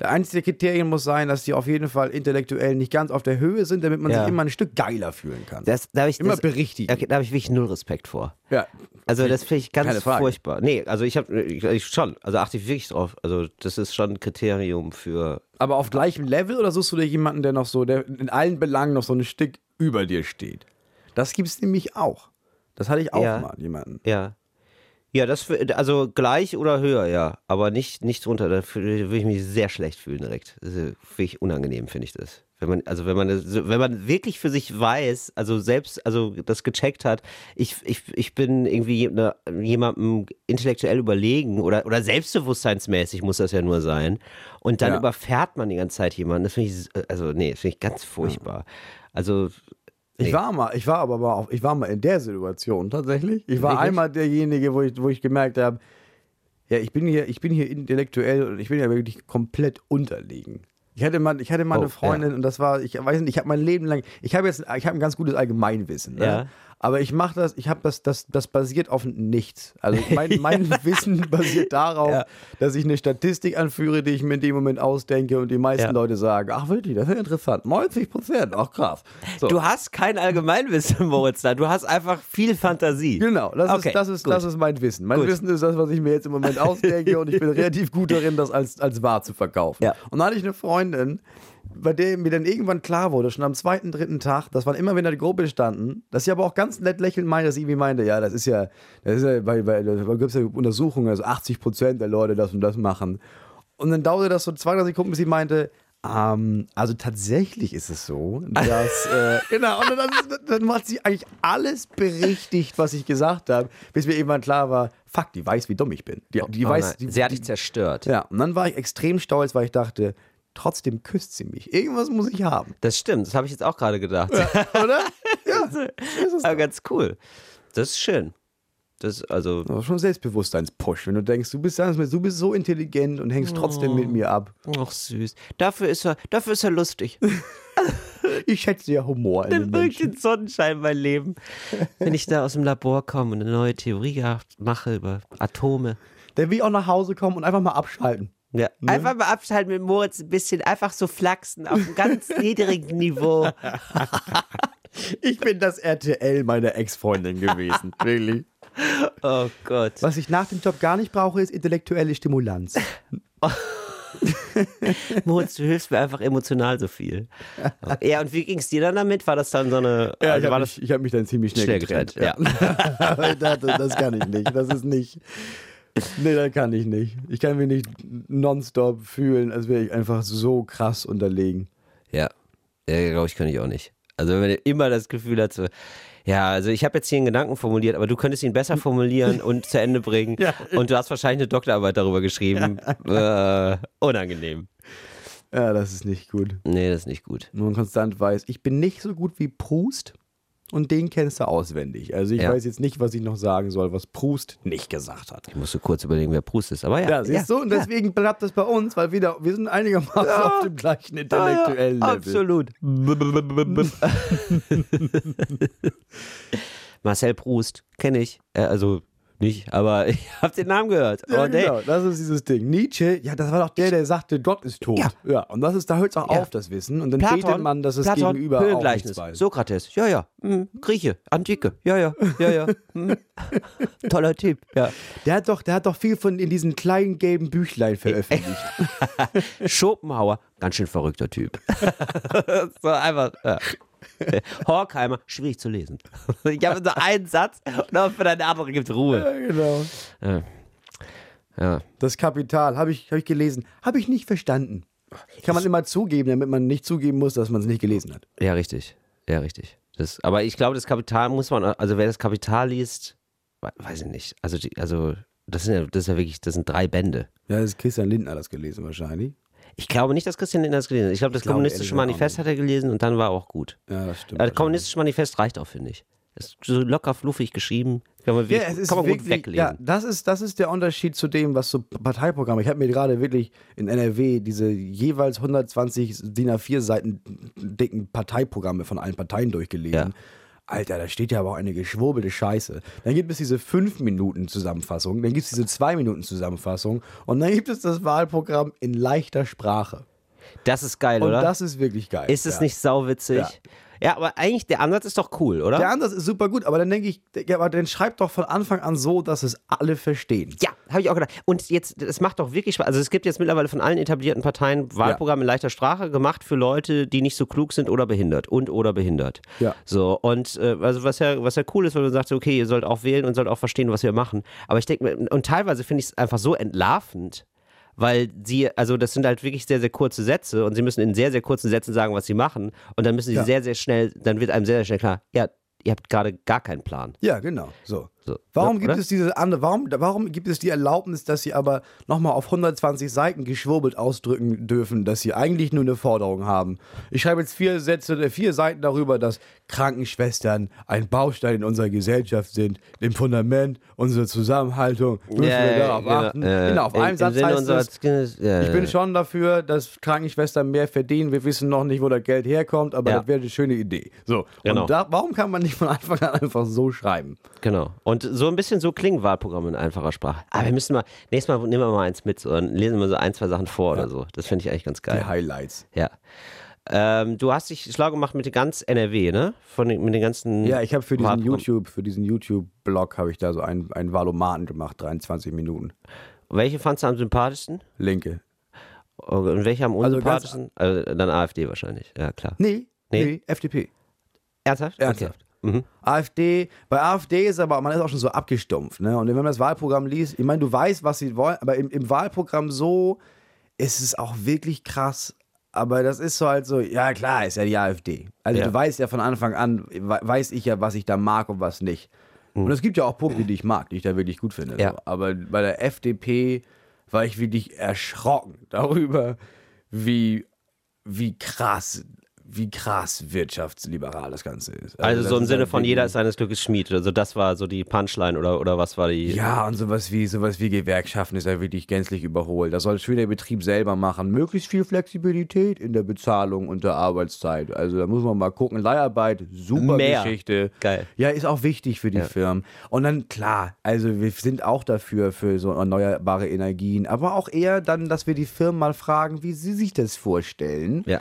der einzige Kriterien muss sein, dass die auf jeden Fall intellektuell nicht ganz auf der Höhe sind, damit man Ja. sich immer ein Stück geiler fühlen kann. Das, da habe ich immer das, berichtigen. okay, da habe ich wirklich null Respekt vor. Ja. Also das finde ich ganz furchtbar. Nee, also ich habe ich, ich schon, also achte ich wirklich drauf. Also das ist schon ein Kriterium für Aber auf gleichem Level oder suchst du dir jemanden, der noch so, der in allen Belangen noch so ein Stück über dir steht? Das gibt's nämlich auch. Das hatte ich auch Ja. mal, jemanden. ja. Ja, das für, also gleich oder höher, ja, aber nicht nicht drunter. Da würde ich mich sehr schlecht fühlen direkt. Wirklich unangenehm, finde ich das. Wenn man also wenn man wenn man wirklich für sich weiß, also selbst also das gecheckt hat, ich, ich, ich bin irgendwie ne, jemandem intellektuell überlegen oder oder selbstbewusstseinsmäßig muss das ja nur sein und dann Ja. überfährt man die ganze Zeit jemanden. Das finde ich also nee, das finde ich ganz furchtbar. Also Ich Nee. war mal, ich war aber mal, ich war mal in der Situation tatsächlich. Ich war Wirklich? einmal derjenige, wo ich, wo ich gemerkt habe, ja, ich bin hier, ich bin hier intellektuell und ich bin ja wirklich komplett unterlegen. Ich hatte mal, ich hatte mal Oh, eine Freundin und das war, ich weiß nicht, ich habe mein Leben lang, ich habe jetzt, ich habe ein ganz gutes Allgemeinwissen. Ne? Ja. Aber ich mache das, ich habe das, das, das basiert auf nichts. Also mein, mein Wissen basiert darauf, Ja. dass ich eine Statistik anführe, die ich mir in dem Moment ausdenke und die meisten Ja. Leute sagen, ach wirklich, das ist ja interessant, 90 Prozent, ach krass. So. Du hast kein Allgemeinwissen, Moritz, da. Du hast einfach viel Fantasie. Genau, das, Okay, ist, das, ist, gut. das ist mein Wissen. Mein Gut. Wissen ist das, was ich mir jetzt im Moment ausdenke und ich bin relativ gut darin, das als, als wahr zu verkaufen. Ja. Und dann hatte ich eine Freundin, bei dem mir dann irgendwann klar wurde, schon am zweiten, dritten Tag, dass wann immer wir in der Gruppe standen, dass sie aber auch ganz nett lächelnd meinte, dass sie irgendwie meinte, ja, das ist ja, das ist ja, bei, bei, da gibt es ja Untersuchungen, also 80 Prozent der Leute das und das machen. Und dann dauerte das so zwei, drei Sekunden, bis sie meinte, ähm, also tatsächlich ist es so, dass, äh, genau, und dann, dann hat sie eigentlich alles berichtigt, was ich gesagt habe, bis mir irgendwann klar war, fuck, die weiß, wie dumm ich bin. Die, die Oh weiß, die, sie hat dich zerstört. ja, und dann war ich extrem stolz, weil ich dachte, trotzdem küsst sie mich. Irgendwas muss ich haben. Das stimmt, das habe ich jetzt auch gerade gedacht. Oder? ja. Aber ganz cool. Das ist schön. Das ist also, Das schon Selbstbewusstseinspush, wenn du denkst, du bist, du bist so intelligent und hängst trotzdem mit mir ab. ach süß. Dafür ist er, dafür ist er lustig. Ich schätze ja Humor Dann Menschen. den Sonnenschein mein Leben. Wenn ich da aus dem Labor komme und eine neue Theorie mache über Atome. Der will auch nach Hause kommen und einfach mal abschalten. Ja. Einfach mal abschalten mit Moritz ein bisschen, einfach so flachsen auf einem ganz niedrigen Niveau. Ich bin das RTL meiner Ex-Freundin gewesen. Wirklich. Oh Gott. Was ich nach dem Job gar nicht brauche, ist intellektuelle Stimulanz. Moritz, du hilfst mir einfach emotional so viel. Ja, und wie ging es dir dann damit? War das dann so eine. Ja, also ich habe das mich, ich hab mich dann ziemlich schnell, schnell getrennt. getrennt? Ja. Dachte, das kann ich nicht. Das ist nicht. Nee, das kann ich nicht. Ich kann mich nicht nonstop fühlen, als wäre ich einfach so krass unterlegen. Ja, ja glaube ich, kann ich auch nicht. Also wenn man immer das Gefühl hat, so, ja, also ich habe jetzt hier einen Gedanken formuliert, aber du könntest ihn besser formulieren und zu Ende bringen. Ja. Und du hast wahrscheinlich eine Doktorarbeit darüber geschrieben. Äh, unangenehm. Ja, das ist nicht gut. Nee, das ist nicht gut. Nur konstant weiß, ich bin nicht so gut wie Proust und den kennst du auswendig. Also ich Ja. weiß jetzt nicht, was ich noch sagen soll, was Proust nicht gesagt hat. Ich musste kurz überlegen, wer Proust ist. Aber ja, Ja, siehst du? Und deswegen bleibt das bei uns, weil wieder, wir sind einigermaßen auf dem gleichen intellektuellen Level. Absolut. Marcel Proust, kenne ich. Äh, also nicht, aber ich habe den Namen gehört. Ja, oh, nee. genau, das ist dieses Ding. Nietzsche, ja, das war doch der, der sagte, Gott ist tot. Ja. und das ist, da hört es auch Ja. auf, das Wissen. Und dann Platon, betet man, dass es Platon, gegenüber auch Höhengleichnis, weiß. Sokrates, ja, ja, hm, Grieche, Antike, ja, ja, ja, ja. hm. Toller Typ, ja. Der hat doch, der hat doch viel von in diesen kleinen gelben Büchlein veröffentlicht. Schopenhauer, ganz schön verrückter Typ. so einfach, ja. Horkheimer, schwierig zu lesen. Ich habe nur einen Satz und auch für deine andere gibt Ruhe. ja, genau. Ja. ja. Das Kapital, habe ich, hab ich gelesen, habe ich nicht verstanden. Kann man immer zugeben, damit man nicht zugeben muss, dass man es nicht gelesen hat. Ja, richtig. Ja, richtig. Das, aber ich glaube, das Kapital muss man, also wer das Kapital liest, we- weiß ich nicht. Also, die, also das sind ja, das ist ja wirklich, das sind drei Bände. Ja, das ist Christian Lindner das gelesen wahrscheinlich. Ich glaube nicht, dass Christian Lindner das gelesen hat. Ich glaube, das glaube, kommunistische Manifest hat er gelesen und dann war er auch gut. Ja, das stimmt. Aber das kommunistische Manifest reicht auch, finde ich. Ist so locker fluffig geschrieben. Kann man, Ja, wirklich, es ist kann man gut wirklich, weglesen. ja, das ist, das ist der Unterschied zu dem, was so Parteiprogramme. Ich habe mir gerade wirklich in NRW diese jeweils 120 DIN A4 Seiten dicken Parteiprogramme von allen Parteien durchgelesen. Ja. Alter, da steht ja aber auch eine geschwurbelte Scheiße. Dann gibt es diese 5 Minuten Zusammenfassung, dann gibt es diese 2 Minuten Zusammenfassung und dann gibt es das Wahlprogramm in leichter Sprache. Das ist geil, Und oder? das ist wirklich geil. ist es ja. nicht sauwitzig? Ja. Ja. aber eigentlich, der Ansatz ist doch cool, oder? Der Ansatz ist super gut, aber dann denke ich, ja, aber dann schreibt doch von Anfang an so, dass es alle verstehen. Ja, habe ich auch gedacht. Und jetzt, es macht doch wirklich Spaß. Also es gibt jetzt mittlerweile von allen etablierten Parteien Wahlprogramme in leichter Sprache gemacht für Leute, die nicht so klug sind oder behindert und oder behindert. Ja. So, und äh, also was ja, was ja cool ist, weil man sagt, okay, ihr sollt auch wählen und sollt auch verstehen, was wir machen. Aber ich denke, mir, und teilweise finde ich es einfach so entlarvend, weil sie, also das sind halt wirklich sehr, sehr kurze Sätze und sie müssen in sehr, sehr kurzen Sätzen sagen, was sie machen. Und dann müssen sie Ja. sehr, sehr schnell, dann wird einem sehr, sehr schnell klar, ja, ihr habt gerade gar keinen Plan. Ja, genau. So. So, Warum ja, gibt oder? es diese andere, warum, warum gibt es die Erlaubnis, dass sie aber nochmal auf 120 Seiten geschwurbelt ausdrücken dürfen, dass sie eigentlich nur eine Forderung haben? Ich schreibe jetzt vier Sätze, äh, vier Seiten darüber, dass Krankenschwestern ein Baustein in unserer Gesellschaft sind, dem Fundament unserer Zusammenhaltung. Müssen wir darauf achten. genau, auf Im- einem Satz heißt es, ja, ich bin schon dafür, dass Krankenschwestern mehr verdienen. Wir wissen noch nicht, wo das Geld herkommt, aber Ja. das wäre eine schöne Idee. So. Genau. Und da, warum kann man nicht von Anfang an einfach so schreiben? Genau. Und so ein bisschen so klingen Wahlprogramme in einfacher Sprache. Aber wir müssen mal, nächstes Mal nehmen wir mal eins mit und lesen wir so ein, zwei Sachen vor oder so. Das finde ich eigentlich ganz Die geil. Highlights. Ja. Ähm, du hast dich schlau gemacht mit ganz NRW, ne? Von den, mit den ganzen. Ja, ich habe für diesen. YouTube, für diesen YouTube-Blog habe ich da so einen, einen Valomaten gemacht, 23 Minuten. Welche fandst du am sympathischsten? Linke. Und welche am Also unsympathischsten? Also dann AfD wahrscheinlich, ja klar. Nee, Nee. nee, FDP. Ernsthaft? Ernsthaft. Okay. Mhm. AfD, bei AfD ist aber, man ist auch schon so abgestumpft, ne? Und wenn man das Wahlprogramm liest, ich meine, du weißt, was sie wollen, aber im, im Wahlprogramm so ist es auch wirklich krass. Aber das ist so halt so, ja klar, ist ja die AfD. Also Ja. du weißt ja von Anfang an, we- weiß ich ja, was ich da mag und was nicht. Und es gibt ja auch Punkte, die ich mag, die ich da wirklich gut finde. Mhm. Ja. So. Aber bei der FDP war ich wirklich erschrocken darüber, wie, wie krass, wie krass wirtschaftsliberal das Ganze ist. Also, das so im Sinne halt von jeder ist seines Glückes Schmied. Also das war so die Punchline oder, oder was war die? Ja, und sowas wie, sowas wie Gewerkschaften ist ja wirklich gänzlich überholt. Das soll schön der Betrieb selber machen. Möglichst viel Flexibilität in der Bezahlung und der Arbeitszeit. Also da muss man mal gucken. Leiharbeit, super Mehr. Geschichte. Geil. Ja, ist auch wichtig für die Ja. Firmen. Und dann, klar, also wir sind auch dafür, für so erneuerbare Energien. Aber auch eher dann, dass wir die Firmen mal fragen, wie sie sich das vorstellen. Ja.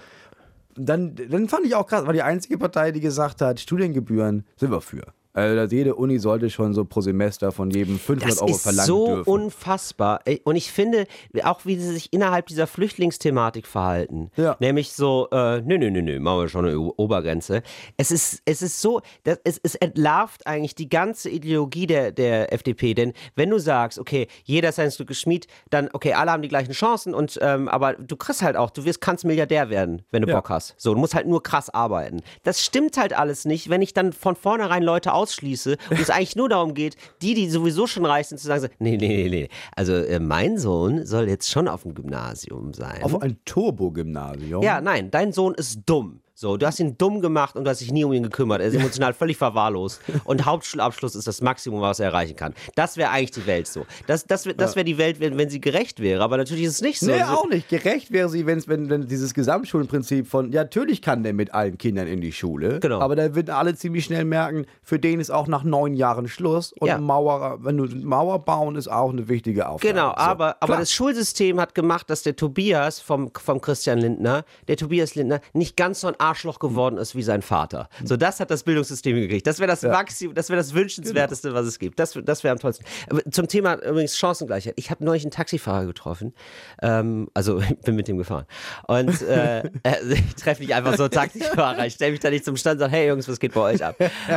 Dann, dann fand ich auch krass, war die einzige Partei, die gesagt hat, Studiengebühren sind wir für. Also dass jede Uni sollte schon so pro Semester von jedem 500 Das Euro ist verlangen so dürfen. unfassbar. Ey, Und ich finde, auch wie sie sich innerhalb dieser Flüchtlingsthematik verhalten. Ja. Nämlich so, äh, nö, nö, nö, nö, machen wir schon eine Obergrenze. Es ist, es ist so, das, es, es entlarvt eigentlich die ganze Ideologie der, der FDP. Denn wenn du sagst, okay, jeder ist sein Stück Schmied, dann, okay, alle haben die gleichen Chancen und, ähm, aber du kriegst halt auch, du wirst, kannst Milliardär werden, wenn du Ja. Bock hast. So, du musst halt nur krass arbeiten. Das stimmt halt alles nicht, wenn ich dann von vornherein Leute ausschließe und es eigentlich nur darum geht, die, die sowieso schon reich sind, zu sagen, so, nee, nee, nee, nee. Also äh, mein Sohn soll jetzt schon auf dem Gymnasium sein. Auf ein Turbo-Gymnasium. ja, nein, dein Sohn ist dumm. So, du hast ihn dumm gemacht und du hast dich nie um ihn gekümmert. Er ist emotional völlig verwahrlost. Und Hauptschulabschluss ist das Maximum, was er erreichen kann. Das wäre eigentlich die Welt so. Das, das, wär- das wäre die Welt, wenn, wenn sie gerecht wäre. Aber natürlich ist es nicht so. Nee, so auch nicht. Gerecht wäre sie, wenn's, wenn, wenn dieses Gesamtschulenprinzip von, ja, natürlich kann der mit allen Kindern in die Schule. Genau. Aber da würden alle ziemlich schnell merken, für den ist auch nach neun Jahren Schluss. Und Ja. Mauer, wenn du Mauer bauen, ist auch eine wichtige Aufgabe. Genau, So, aber, aber klar. das Schulsystem hat gemacht, dass der Tobias vom, vom Christian Lindner, der Tobias Lindner, nicht ganz so ein Arschloch geworden ist wie sein Vater. So, das hat das Bildungssystem gekriegt. Das wäre das Maximum, das wäre das Wünschenswerteste, was es gibt. Das, das wäre am tollsten. Zum Thema übrigens Chancengleichheit. Ich habe neulich einen Taxifahrer getroffen. Ähm, also, ich bin mit dem gefahren. Und äh, äh, ich treffe nicht einfach so Taxifahrer. Ich stelle mich da nicht zum Stand und sage, hey Jungs, was geht bei euch ab?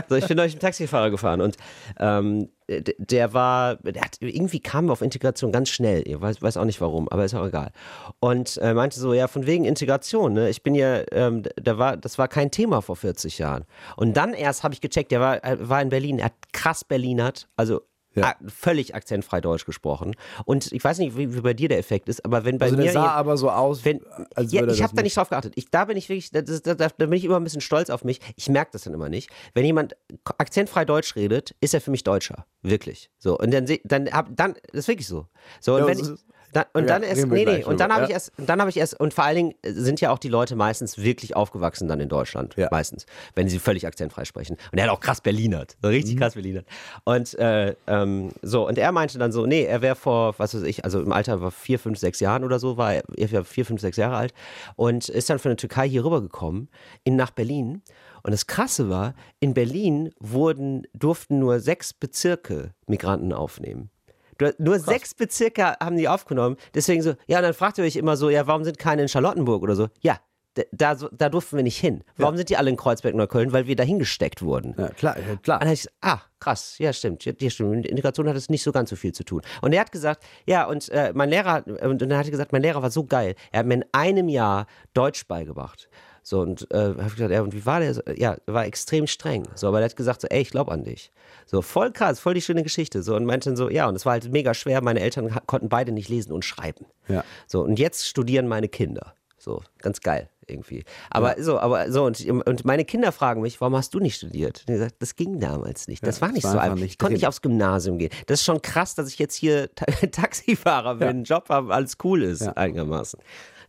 So, ich bin neulich einen Taxifahrer gefahren und ähm, der war, der hat, irgendwie kam er auf Integration ganz schnell. Ich weiß, weiß auch nicht warum, aber ist auch egal. Und äh, meinte so, ja, von wegen Integration, ne? Ich bin ja, ähm, da war, das war kein Thema vor 40 Jahren. Und dann erst habe ich gecheckt, der war, er war in Berlin, er hat krass Berlinert, also Ja. völlig akzentfrei Deutsch gesprochen. Und ich weiß nicht, wie, wie bei dir der Effekt ist, aber wenn bei Also mir. der sah je- aber so aus, wenn, als ja, ich habe da nicht drauf geachtet. Ich, da bin ich wirklich, da, da, da, bin ich immer ein bisschen stolz auf mich. Ich merke das dann immer nicht. Wenn jemand akzentfrei Deutsch redet, ist er für mich Deutscher. Wirklich. So. Und dann, dann, dann das ist wirklich so. So, und Ja, wenn ich. Dann, und Ja, dann erst, nee, nee, und dann drüber, habe ich ja. erst, und dann habe ich erst, und vor allen Dingen sind ja auch die Leute meistens wirklich aufgewachsen dann in Deutschland. Ja. Meistens. Wenn sie völlig akzentfrei sprechen. Und er hat auch krass Berlinert. So Mhm. richtig krass Berlinert. Und, äh, ähm, so, und er meinte dann so, nee, er wäre vor, was weiß ich, also im Alter war vier, fünf, sechs Jahren oder so, war er, er war vier, fünf, sechs Jahre alt und ist dann von der Türkei hier rübergekommen, in, nach Berlin. Und das Krasse war, in Berlin wurden, durften nur sechs Bezirke Migranten aufnehmen. Nur sechs Bezirke haben die aufgenommen. Deswegen so, ja, und dann fragt ihr euch immer so, ja, warum sind keine in Charlottenburg oder so? Ja, da, da, durften wir nicht hin. Warum sind die alle in Kreuzberg, Neukölln? Weil wir da hingesteckt wurden. Ja, klar, ja, klar. Und dann ich gesagt, ah, krass, ja, stimmt. Ja, stimmt. Mit Integration hat es nicht so ganz so viel zu tun. Und er hat gesagt, ja, und äh, mein Lehrer, hat- und dann hat er gesagt, mein Lehrer war so geil. Er hat mir in einem Jahr Deutsch beigebracht. So, und äh, habe ich gesagt, ja, und wie war der? So, Ja, war extrem streng. So, aber er hat gesagt, so, ey, ich glaube an dich. So, voll krass, voll die schöne Geschichte. So, und meinte dann so, ja, und es war halt mega schwer. Meine Eltern konnten beide nicht lesen und schreiben. Ja. So, und jetzt studieren meine Kinder. So, ganz geil irgendwie. Aber so, aber so, und, und meine Kinder fragen mich, warum hast du nicht studiert? Und ich gesagt, das ging damals nicht. Das war das nicht war so einfach nicht ich konnte nicht aufs Gymnasium gehen. Das ist schon krass, dass ich jetzt hier Ta Taxifahrer bin, einen Job habe, alles cool ist, einigermaßen.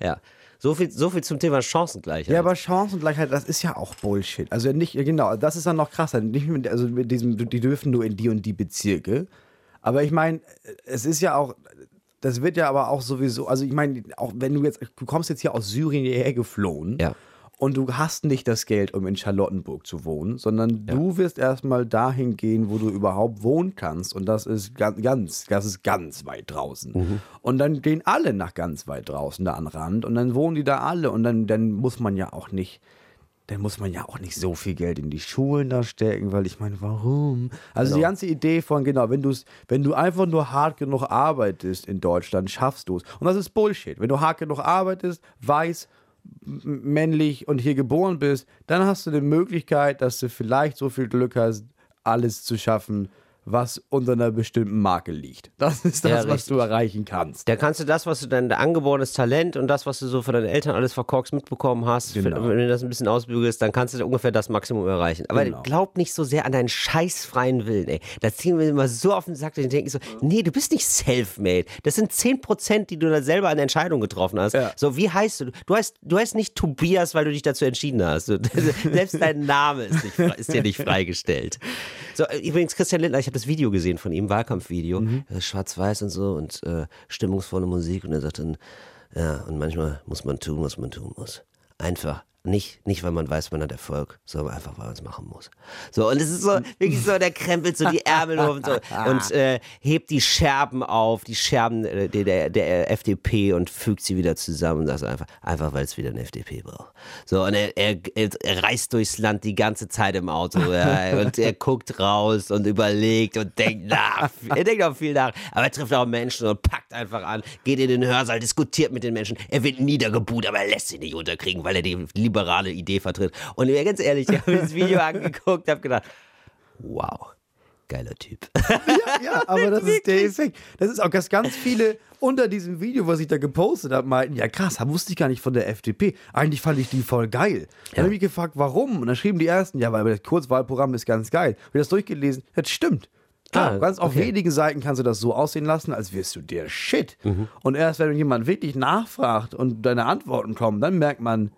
Ja. So viel, so viel zum Thema Chancengleichheit. Ja, aber Chancengleichheit, das ist ja auch Bullshit. Also nicht, genau, das ist dann noch krasser. Nicht mit, also mit diesem, die dürfen nur in die und die Bezirke. Aber ich meine, es ist ja auch, das wird ja aber auch sowieso, also ich meine, auch wenn du jetzt, du kommst jetzt hier aus Syrien hierher geflohen. Ja. Und du hast nicht das Geld, um in Charlottenburg zu wohnen, sondern du wirst erstmal dahin gehen, wo du überhaupt wohnen kannst. Und das ist ganz, ganz, das ist ganz weit draußen. Mhm. Und dann gehen alle nach ganz weit draußen da an Rand und dann wohnen die da alle. Und dann, dann muss man ja auch nicht, dann muss man ja auch nicht so viel Geld in die Schulen da stecken, weil ich meine, warum? Also die Genau. ganze Idee von, genau, wenn, du's, wenn du einfach nur hart genug arbeitest in Deutschland, schaffst du es. Und das ist Bullshit. Wenn du hart genug arbeitest, weiß, männlich und hier geboren bist, dann hast du die Möglichkeit, dass du vielleicht so viel Glück hast, alles zu schaffen, was unter einer bestimmten Marke liegt. Das ist das, Ja, was du erreichen kannst. Da kannst du das, was du dein angeborenes Talent und das, was du so von deinen Eltern alles verkorkst mitbekommen hast, Genau. wenn du das ein bisschen ausbügelst, dann kannst du ungefähr das Maximum erreichen. Aber Genau. glaub nicht so sehr an deinen scheißfreien Willen, ey. Da ziehen wir immer so auf den Sack, dass ich denke so, nee, du bist nicht self-made. Das sind 10%, die du da selber an Entscheidung getroffen hast. Ja. So, wie heißt du? Du heißt, du heißt nicht Tobias, weil du dich dazu entschieden hast. Selbst dein Name ist, nicht, ist dir nicht freigestellt. So, übrigens, Christian Lindner, ich habe das Video gesehen von ihm, Wahlkampfvideo, äh, schwarz-weiß und so und äh, stimmungsvolle Musik und er sagt dann, ja, und manchmal muss man tun, was man tun muss. Einfach. Nicht, nicht, weil man weiß, man hat Erfolg, sondern einfach, weil man es machen muss. So, und es ist so, wirklich so, der krempelt so die Ärmel hoch und, so, und äh, hebt die Scherben auf, die Scherben äh, der, der, FDP und fügt sie wieder zusammen und sagt einfach, einfach weil es wieder eine FDP braucht. So, und er, er, er reist durchs Land die ganze Zeit im Auto ja, und er guckt raus und überlegt und denkt nach. Er denkt auch viel nach, aber er trifft auch Menschen und packt einfach an, geht in den Hörsaal, diskutiert mit den Menschen. Er wird niedergebuht, aber er lässt sich nicht unterkriegen, weil er die liberale Idee vertritt. Und ich, ganz ehrlich, ich habe mir das Video angeguckt, habe gedacht, wow, geiler Typ. Ja, aber das ist der Effekt. Das ist auch, dass ganz viele unter diesem Video, was ich da gepostet habe, meinten, ja krass, da wusste ich gar nicht von der FDP. Eigentlich fand ich die voll geil. Dann habe ich gefragt, warum? Und dann schrieben die ersten, ja, weil das Kurzwahlprogramm ist ganz geil. Ich habe das durchgelesen, das stimmt. Klar, Ah, ganz auf okay. wenigen Seiten kannst du das so aussehen lassen, als wirst du der Shit. Mhm. Und erst wenn jemand wirklich nachfragt und deine Antworten kommen, dann merkt man,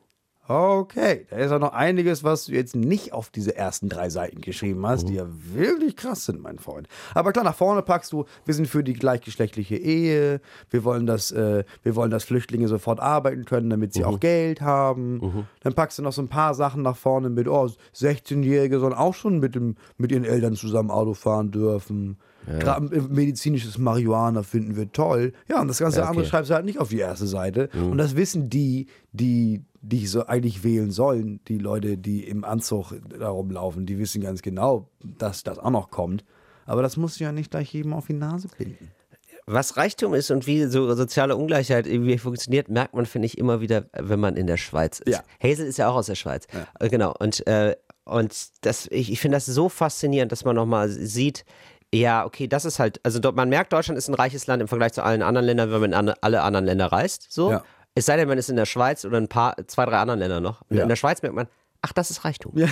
okay, da ist auch noch einiges, was du jetzt nicht auf diese ersten drei Seiten geschrieben hast, die ja wirklich krass sind, mein Freund. Aber klar, nach vorne packst du, wir sind für die gleichgeschlechtliche Ehe, wir wollen, dass, äh, wir wollen, dass Flüchtlinge sofort arbeiten können, damit sie auch Geld haben. Dann packst du noch so ein paar Sachen nach vorne mit, oh, 16-Jährige sollen auch schon mit, dem, mit ihren Eltern zusammen Auto fahren dürfen. Gerade medizinisches Marihuana finden wir toll. Ja, und das ganze Ja, okay. andere schreibst du halt nicht auf die erste Seite. Und das wissen die, die dich so eigentlich wählen sollen, die Leute, die im Anzug da rumlaufen, die wissen ganz genau, dass das auch noch kommt. Aber das musst du ja nicht gleich jedem auf die Nase binden. Was Reichtum ist und wie so soziale Ungleichheit irgendwie funktioniert, merkt man, finde ich, immer wieder, wenn man in der Schweiz ist. Ja. Hazel ist ja auch aus der Schweiz. Äh, Genau. Und, äh, und das, ich, ich finde das so faszinierend, dass man nochmal sieht, ja, okay, das ist halt, also dort, man merkt, Deutschland ist ein reiches Land im Vergleich zu allen anderen Ländern, wenn man in alle anderen Länder reist. So. Ja. Es sei denn, man ist in der Schweiz oder ein paar, zwei, drei anderen Länder noch. Ja. in der Schweiz merkt man, ach, das ist Reichtum. Ja.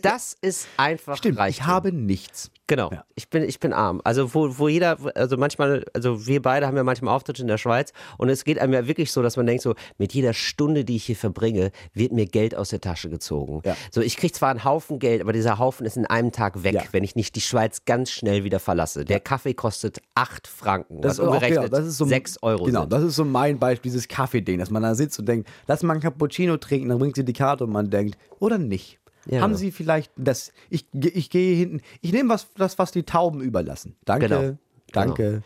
Das ist einfach Stimmt, Reichtum. ich habe nichts. Genau. Ja. Ich bin, ich bin arm. Also wo, wo jeder, also manchmal, also wir beide haben ja manchmal Auftritte in der Schweiz und es geht einem ja wirklich so, dass man denkt so, mit jeder Stunde, die ich hier verbringe, wird mir Geld aus der Tasche gezogen. Ja. So, ich kriege zwar einen Haufen Geld, aber dieser Haufen ist in einem Tag weg, Ja. wenn ich nicht die Schweiz ganz schnell wieder verlasse. Der Kaffee kostet 8 Franken, was ist umgerechnet genau, das ist so, 6 Euro Genau, sind. das ist so mein Beispiel, dieses Kaffee-Ding, dass man da sitzt und denkt, lass mal ein Cappuccino trinken, dann bringt sie die Karte und man denkt, oder nicht. Ja. Haben Sie vielleicht das, ich, ich gehe hinten, ich nehme was, das, was die Tauben überlassen. Danke, Genau. danke.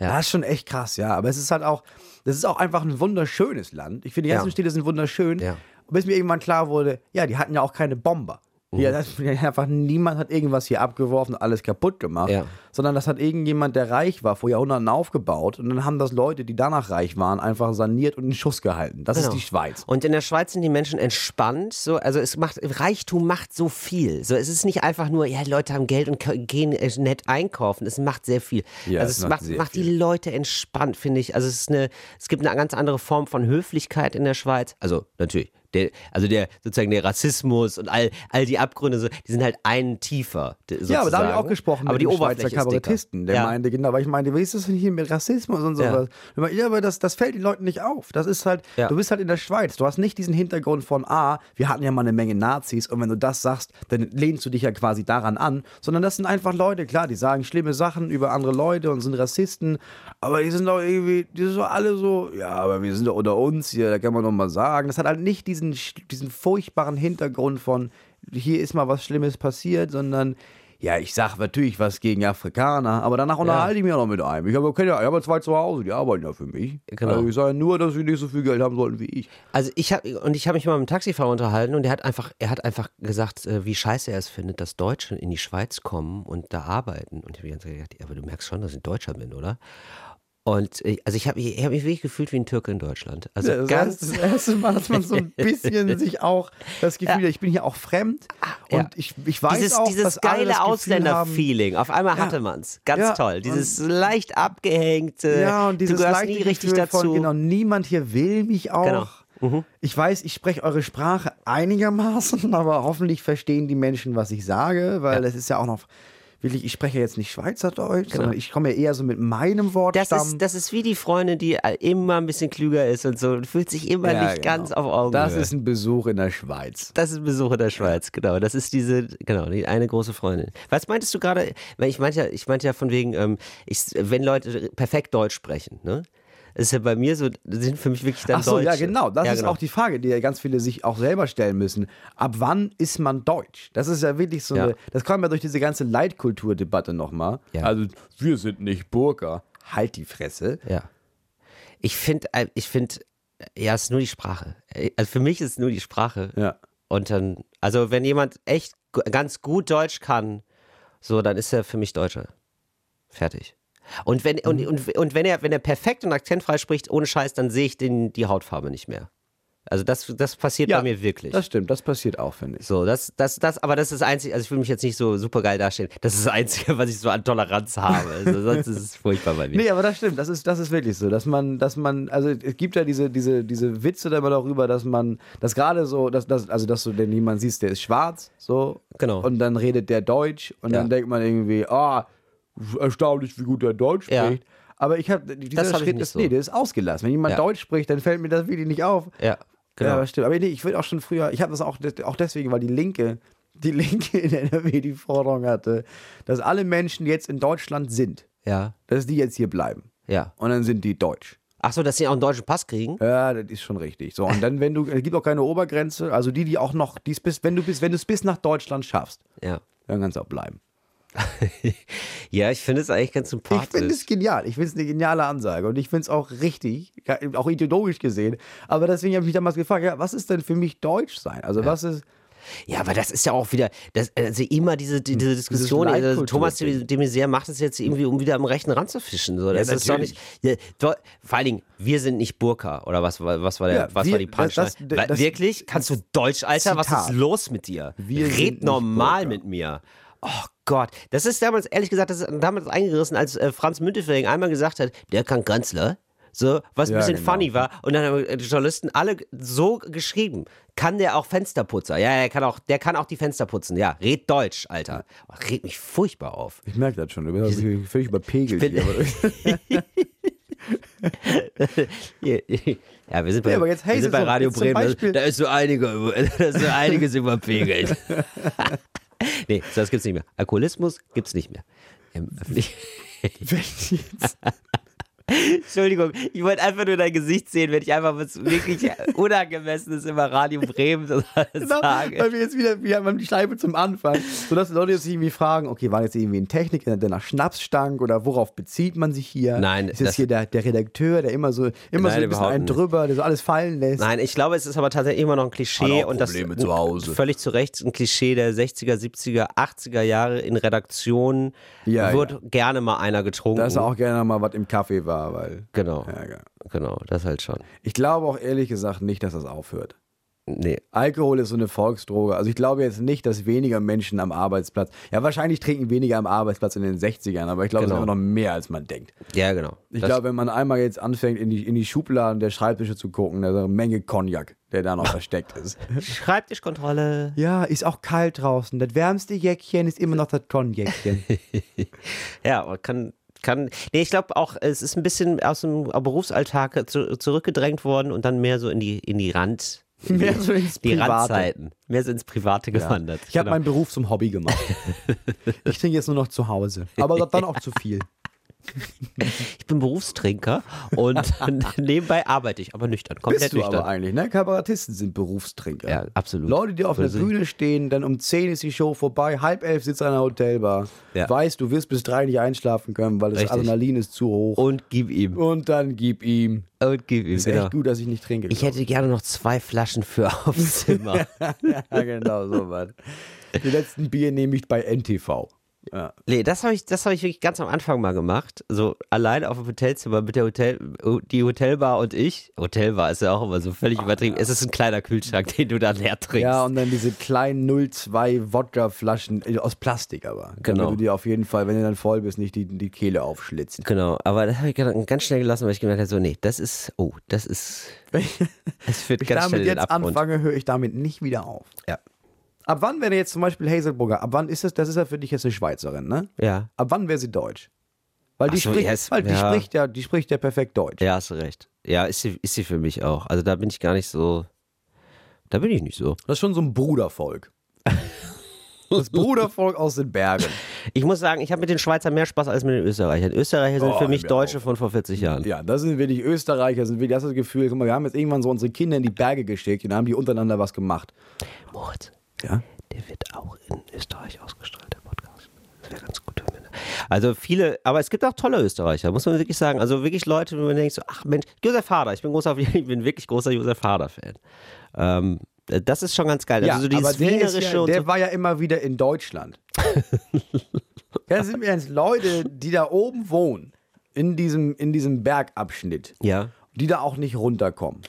Ja. Das ist schon echt krass, ja. Aber es ist halt auch, das ist auch einfach ein wunderschönes Land. Ich finde, die ganzen Ja. Städte sind wunderschön. Ja. Bis mir irgendwann klar wurde, ja, die hatten ja auch keine Bomber. Ja, das, einfach niemand hat irgendwas hier abgeworfen und alles kaputt gemacht, Ja. sondern das hat irgendjemand, der reich war, vor Jahrhunderten aufgebaut und dann haben das Leute, die danach reich waren, einfach saniert und in Schuss gehalten. Das Genau. ist die Schweiz. Und in der Schweiz sind die Menschen entspannt. So, also es macht Reichtum macht so viel. So, es ist nicht einfach nur, ja, Leute haben Geld und gehen äh, nett einkaufen. Es macht sehr viel. Ja, also es es macht macht, macht die. Leute entspannt, finde ich. Also es ist eine, es gibt eine ganz andere Form von Höflichkeit in der Schweiz. Also natürlich. Der, also der sozusagen der Rassismus und all, all die Abgründe, so, die sind halt einen tiefer. Sozusagen. Ja, aber da habe ich auch gesprochen aber mit die dem Oberfläche Schweizer. Kabarettisten. Der ja. meinte, genau, weil ich meinte, wie ist das denn hier mit Rassismus und sowas? Ja, ja aber das, das fällt den Leuten nicht auf. Das ist halt, Ja. du bist halt in der Schweiz. Du hast nicht diesen Hintergrund von, ah, wir hatten ja mal eine Menge Nazis und wenn du das sagst, dann lehnst du dich ja quasi daran an. Sondern das sind einfach Leute, klar, die sagen schlimme Sachen über andere Leute und sind Rassisten, aber die sind doch irgendwie, die sind doch alle so, ja, aber wir sind doch unter uns hier, da kann man doch mal sagen. Das hat halt nicht diesen diesen, diesen furchtbaren Hintergrund von, hier ist mal was Schlimmes passiert, sondern ja, ich sag natürlich was gegen Afrikaner, aber danach unterhalte ich mich auch noch mit einem. Ich habe ja, ich habe zwei zu Hause, die arbeiten ja für mich. Genau. Also ich sage nur, dass sie nicht so viel Geld haben sollten wie ich. Also ich habe und ich habe mich mal mit dem Taxifahrer unterhalten und der hat einfach, er hat einfach gesagt, äh, wie scheiße er es findet, dass Deutsche in die Schweiz kommen und da arbeiten. Und ich habe die ganze Zeit gedacht, ja, aber du merkst schon, dass ich Deutscher bin, oder? Und äh, also ich habe ich hab mich wirklich gefühlt wie ein Türke in Deutschland. Also Ja, das ganz heißt, das erste Mal, dass man so ein bisschen sich auch das Gefühl hat, ich bin hier auch fremd und Ja. ich, ich weiß dieses, auch, dieses dass geile Ausländer-Feeling. Auf einmal Ja. hatte man's. Ganz Ja, toll. Dieses leicht abgehängte. Ja, und dieses du gehörst nie richtig Gefühl dazu. Von, genau, niemand hier will mich auch. Genau. Mhm. Ich weiß, ich spreche eure Sprache einigermaßen, aber hoffentlich verstehen die Menschen, was ich sage, weil es ist ja auch noch wirklich, ich spreche jetzt nicht Schweizerdeutsch, sondern ich komme ja eher so mit meinem Das Wortstamm. ist, das ist wie die Freundin, die äh, immer ein bisschen klüger ist und so und fühlt sich immer Ja, nicht genau. ganz auf Augenhöhe. Das ist ein Besuch in der Schweiz. Das ist ein Besuch in der Schweiz, genau. Das ist diese, genau, die eine große Freundin. Was meintest du gerade? Ich meinte ja, ich meinte ja von wegen, ähm, ich, wenn Leute perfekt Deutsch sprechen, ne? Das ist ja bei mir so, sind für mich wirklich dann Ach so, ja Deutsche. genau. Das Ja, ist genau. auch die Frage, die ja ganz viele sich auch selber stellen müssen. Ab wann ist man deutsch? Das ist ja wirklich so Ja. eine, das kam ja durch diese ganze Leitkulturdebatte nochmal. Ja. Also, wir sind nicht Burka. Halt die Fresse. Ja. Ich finde, ich finde, ja, es ist nur die Sprache. Also für mich ist es nur die Sprache. Ja. Und dann, also wenn jemand echt ganz gut Deutsch kann, so, dann ist er für mich Deutscher. Fertig. Und wenn, und, und, und wenn er, wenn er perfekt und akzentfrei spricht, ohne Scheiß, dann sehe ich den, die Hautfarbe nicht mehr. Also das, das passiert bei mir wirklich. Das stimmt, das passiert auch, finde ich. so, das, das, das, aber das ist das Einzige, also ich will mich jetzt nicht so super geil dastehen. Das ist das Einzige, was ich so an Toleranz habe. Also sonst ist es furchtbar bei mir. Nee, aber das stimmt, das ist, das ist wirklich so, dass man, dass man, also es gibt ja diese, diese, diese Witze da immer darüber, dass man, dass gerade so, dass, dass, also dass du den jemand siehst, der ist schwarz, so, Genau. und dann redet der Deutsch und Ja. dann denkt man irgendwie, ah, erstaunlich, wie gut der Deutsch Ja. spricht. Aber ich habe, dieser Das hab Schritt ist, so. nee, der ist ausgelassen. Wenn jemand Ja. Deutsch spricht, dann fällt mir das wirklich nicht auf. Ja, genau. Ja, stimmt. Aber nee, ich würde auch schon früher, ich habe das auch, auch deswegen, weil die Linke, die Linke in NRW die Forderung hatte, dass alle Menschen, jetzt in Deutschland sind, ja, dass die jetzt hier bleiben. ja. Und dann sind die deutsch. Ach so, dass sie auch einen deutschen Pass kriegen? Ja, das ist schon richtig. So, und dann, wenn du, es gibt auch keine Obergrenze, also die, die auch noch, dies bis, wenn du bis, wenn du es bis nach Deutschland schaffst, Ja. dann kannst du auch bleiben. Ja, ich finde es eigentlich ganz Ich finde sympathisch. es genial. Ich finde es eine geniale Ansage und ich finde es auch richtig, auch ideologisch gesehen. Aber deswegen habe ich mich damals gefragt, ja, was ist denn für mich Deutsch sein? Also was ist, Ja, aber das ist ja auch wieder, das, also immer diese, die, diese Diskussion, also Thomas de, de Maizière macht es jetzt irgendwie, um wieder am rechten Rand zu fischen. So. Das ist doch nicht, ja, do, vor allen Dingen, wir sind nicht Burka, oder was, war- was war, der, Ja, was wir- war die Punchline? das- das- Wirklich? Kannst du Deutsch, Alter? Was Zitat. ist los mit dir? Wir Red normal mit mir. Oh Gott, das ist damals, ehrlich gesagt, das ist damals eingerissen, als äh, Franz Müntefering einmal gesagt hat, der kann Kanzler. So, was ein Ja, bisschen genau. funny war. Und dann haben die Journalisten alle so geschrieben. Kann der auch Fensterputzer? Ja, der kann auch, der kann auch die Fenster putzen. Ja, red Deutsch, Alter. Oh, red mich furchtbar auf. ich merke das schon, du bist völlig überpegelt bin- hier. Ja, wir sind bei, hey, wir sind bei Radio Bremen. Da ist so einige, da ist so einiges überpegelt. nee, das gibt's nicht mehr. Alkoholismus gibt's nicht mehr. Im öffentlichen- Wenn jetzt, Entschuldigung, ich wollte einfach nur dein Gesicht sehen, wenn ich einfach was wirklich Unangemessenes über Radio Bremen so genau, sage. weil wir jetzt wieder, wir haben die Scheibe zum Anfang, sodass die Leute jetzt sich irgendwie fragen, okay, war jetzt irgendwie ein Techniker, der nach Schnaps stank oder worauf bezieht man sich hier? Nein, Ist jetzt das- hier der, der Redakteur, der immer so, immer Nein, so ein bisschen einen drüber, der so alles fallen lässt? Nein, ich glaube, es ist aber tatsächlich immer noch ein Klischee und das zu Hause. völlig zu Recht ein Klischee der 60er, 70er, 80er Jahre in Redaktionen Ja, wird ja. gerne mal einer getrunken. Dass auch gerne mal was im Kaffee war, weil. genau, Ja, ja. genau, das halt schon. Ich glaube auch ehrlich gesagt nicht, dass das aufhört. Nee, Alkohol ist so eine Volksdroge. Also ich glaube jetzt nicht, dass weniger Menschen am Arbeitsplatz. Ja, wahrscheinlich trinken weniger am Arbeitsplatz in den 60ern, aber ich glaube, es Genau. ist immer noch mehr, als man denkt. ja, genau. Ich Das- glaube, wenn man einmal jetzt anfängt, in die, in die Schubladen der Schreibtische zu gucken, da ist eine Menge Cognac, der da noch versteckt ist. Schreibtischkontrolle. Ja, ist auch kalt draußen. Das wärmste Jäckchen ist immer noch das Cognacchen. Ja, aber kann. Kann, nee, ich glaube auch, es ist ein bisschen aus dem Berufsalltag zu, zurückgedrängt worden und dann mehr so in die, in die Rand, Mehr so ins die Private. Randzeiten, mehr so ins Private gewandert. Ich habe Genau. meinen Beruf zum Hobby gemacht. ich trinke jetzt nur noch zu Hause. Aber dann auch zu viel. Ich bin Berufstrinker und nebenbei arbeite ich, aber nüchtern, komplett Bist du nüchtern. aber eigentlich, ne? Kabarettisten sind Berufstrinker. Ja, absolut. Leute, die auf der Bühne stehen, dann um 10 ist die Show vorbei, halb elf sitzt an einer Hotelbar, Ja. weißt, du wirst bis drei nicht einschlafen können, weil das Richtig. Adrenalin ist zu hoch. Und gib ihm. Und dann gib ihm. Und gib ihm, Ist genau. echt gut, dass ich nicht trinke. Ich hätte gerne noch zwei Flaschen für aufs Zimmer. ja, genau, so was. Die letzten Bier nehme ich bei NTV. Ja. Nee, das habe ich, das hab ich wirklich ganz am Anfang mal gemacht. So alleine auf dem Hotelzimmer mit der Hotel, die Hotelbar und ich. Hotelbar ist ja auch immer so völlig übertrieben. Es ist ein kleiner Kühlschrank, den du dann leer trinkst. ja, und dann diese kleinen 02 Wodka-Flaschen äh, aus Plastik aber. Genau. Damit du dir auf jeden Fall, wenn du dann voll bist, nicht die, die Kehle aufschlitzen. Genau, aber das habe ich ganz schnell gelassen, weil ich gemerkt habe, so, nee, das ist, oh, das ist, es führt Wenn ich ganz schnell damit jetzt anfange, höre ich damit nicht wieder auf. Ja. Ab wann wäre jetzt zum Beispiel Hazelburger? Ab wann ist das? Das ist ja für dich jetzt eine Schweizerin, ne? Ja, Ab wann wäre sie deutsch? Weil die, so, spricht, yes, weil die ja. spricht ja, die spricht ja perfekt Deutsch. ja, hast du recht. Ja, ist sie, ist sie für mich auch. Also da bin ich gar nicht so, da bin ich nicht so. Das ist schon so ein Brudervolk. Das Brudervolk aus den Bergen. Ich muss sagen, ich habe mit den Schweizern mehr Spaß als mit den Österreichern. Österreicher sind Oh, für mich Deutsche auch. von vor 40 Jahren. Ja, das sind wirklich Österreicher, sind wirklich, das ist das Gefühl, guck mal, wir haben jetzt irgendwann so unsere Kinder in die Berge geschickt und haben die untereinander was gemacht. Moritz, Ja? der wird auch in Österreich ausgestrahlt, der Podcast. Das wäre ganz gut. wenn Also viele, aber es gibt auch tolle Österreicher, muss man wirklich sagen. Also wirklich Leute, wo man denkt so, ach Mensch, Josef Hader, ich bin, großer, ich bin wirklich großer Josef Hader-Fan. Ähm, das ist schon ganz geil. Ja, also so aber der, ja, der so. war ja immer wieder in Deutschland. ja, sind wir jetzt Leute, die da oben wohnen, in diesem, in diesem Bergabschnitt, Ja, die da auch nicht runterkommen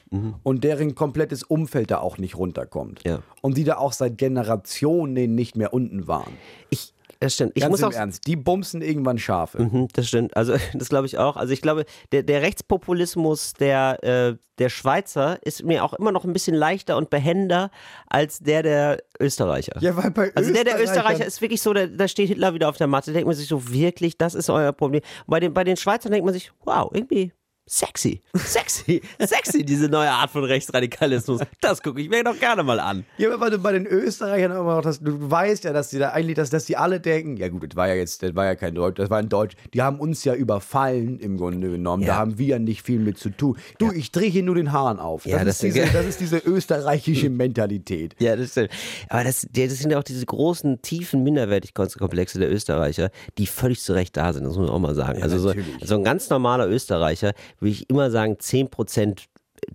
und deren komplettes Umfeld da auch nicht runterkommt Ja. und die da auch seit Generationen nicht mehr unten waren. ich, das stimmt. Ich Ganz muss im auch, Ernst, die bumsen irgendwann Schafe. Mhm, das stimmt. Also das glaube ich auch. Also ich glaube, der, der Rechtspopulismus der, äh, der Schweizer ist mir auch immer noch ein bisschen leichter und behender als der der Österreicher. Ja, weil bei Also der der Österreicher ist wirklich so, da, da steht Hitler wieder auf der Matte. Da denkt man sich so, wirklich, das ist euer Problem. Bei den, bei den Schweizern denkt man sich, wow, irgendwie sexy, sexy, sexy, diese neue Art von Rechtsradikalismus. Das gucke ich mir doch gerne mal an. Ja, aber bei den Österreichern immer noch das, du weißt ja, dass die da eigentlich, dass, dass die alle denken, ja gut, das war ja jetzt, das war ja kein Deutsch, das war ein Deutsch, die haben uns ja überfallen im Grunde genommen, da Ja. haben wir ja nicht viel mit zu tun. Du, ich drehe hier nur den Hahn auf. Das, Ja, ist, das- diese, das ist diese österreichische Mentalität. Ja, das stimmt. Aber das, das sind ja auch diese großen, tiefen Minderwertigkeitskomplexe der Österreicher, die völlig zu Recht da sind, das muss man auch mal sagen. also so, so ein ganz normaler Österreicher, würde ich immer sagen, 10%,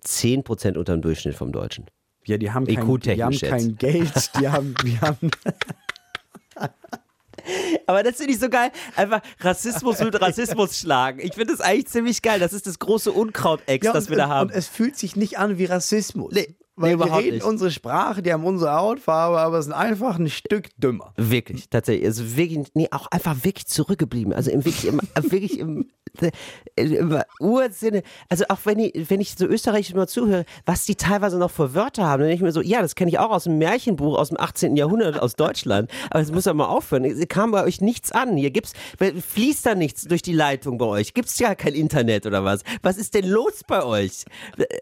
10 unter dem Durchschnitt vom Deutschen. Ja, die haben kein, die IQ-technisch haben kein Geld, die haben, die haben Aber das finde ich so geil. Einfach Rassismus mit Rassismus schlagen. Ich finde das eigentlich ziemlich geil. Das ist das große Unkraut-Ex, ja, das wir da haben. Und es fühlt sich nicht an wie Rassismus. Nee, weil nee, wir reden nicht. unsere Sprache, die haben unsere Hautfarbe, aber sind einfach ein Stück dümmer. Wirklich, tatsächlich. Also wirklich, nee, auch einfach wirklich zurückgeblieben. Also im, wirklich im, wirklich im, im Ursinne. Also auch wenn ich, wenn ich so österreichisch mal zuhöre, was die teilweise noch für Wörter haben, dann denke ich mir so, ja, das kenne ich auch aus dem Märchenbuch aus dem 18. Jahrhundert aus Deutschland. Aber das muss ja mal aufhören. Es kam bei euch nichts an. Hier gibt's, fließt da nichts durch die Leitung bei euch. Gibt's ja kein Internet oder was? Was ist denn los bei euch?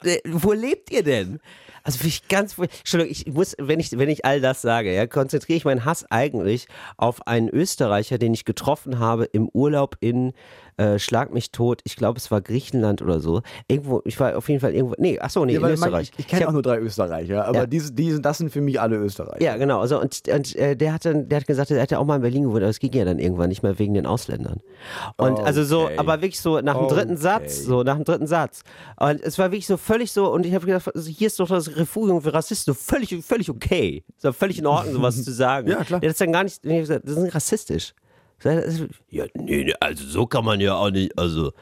Äh, Wo lebt ihr denn? Also ich ganz, Entschuldigung, ich muss, wenn ich, wenn ich all das sage, ja, konzentriere ich meinen Hass eigentlich auf einen Österreicher, den ich getroffen habe im Urlaub in äh, Schlag mich tot. Ich glaube, es war Griechenland oder so. Irgendwo, ich war auf jeden Fall irgendwo, nee, ach so, nee, Ja, in Österreich. Ich, ich kenne auch nur drei Österreicher, aber Ja. diese, diese, das sind für mich alle Österreicher. ja, genau. Also und, und äh, der hat dann, der hat gesagt, er hätte auch mal in Berlin gewohnt, aber es ging ja dann irgendwann nicht mehr wegen den Ausländern. Und also so, Okay. aber wirklich so nach dem dritten Okay. Satz, so nach dem dritten Satz. Und es war wirklich so völlig so, und ich habe gedacht, also hier ist doch das Refugium für Rassisten, so völlig, völlig okay. So völlig in Ordnung, sowas zu sagen. Ja, klar. Der hat es dann gar nicht, gesagt, das ist rassistisch. Ja, nee, nee, also so kann man ja auch nicht, also.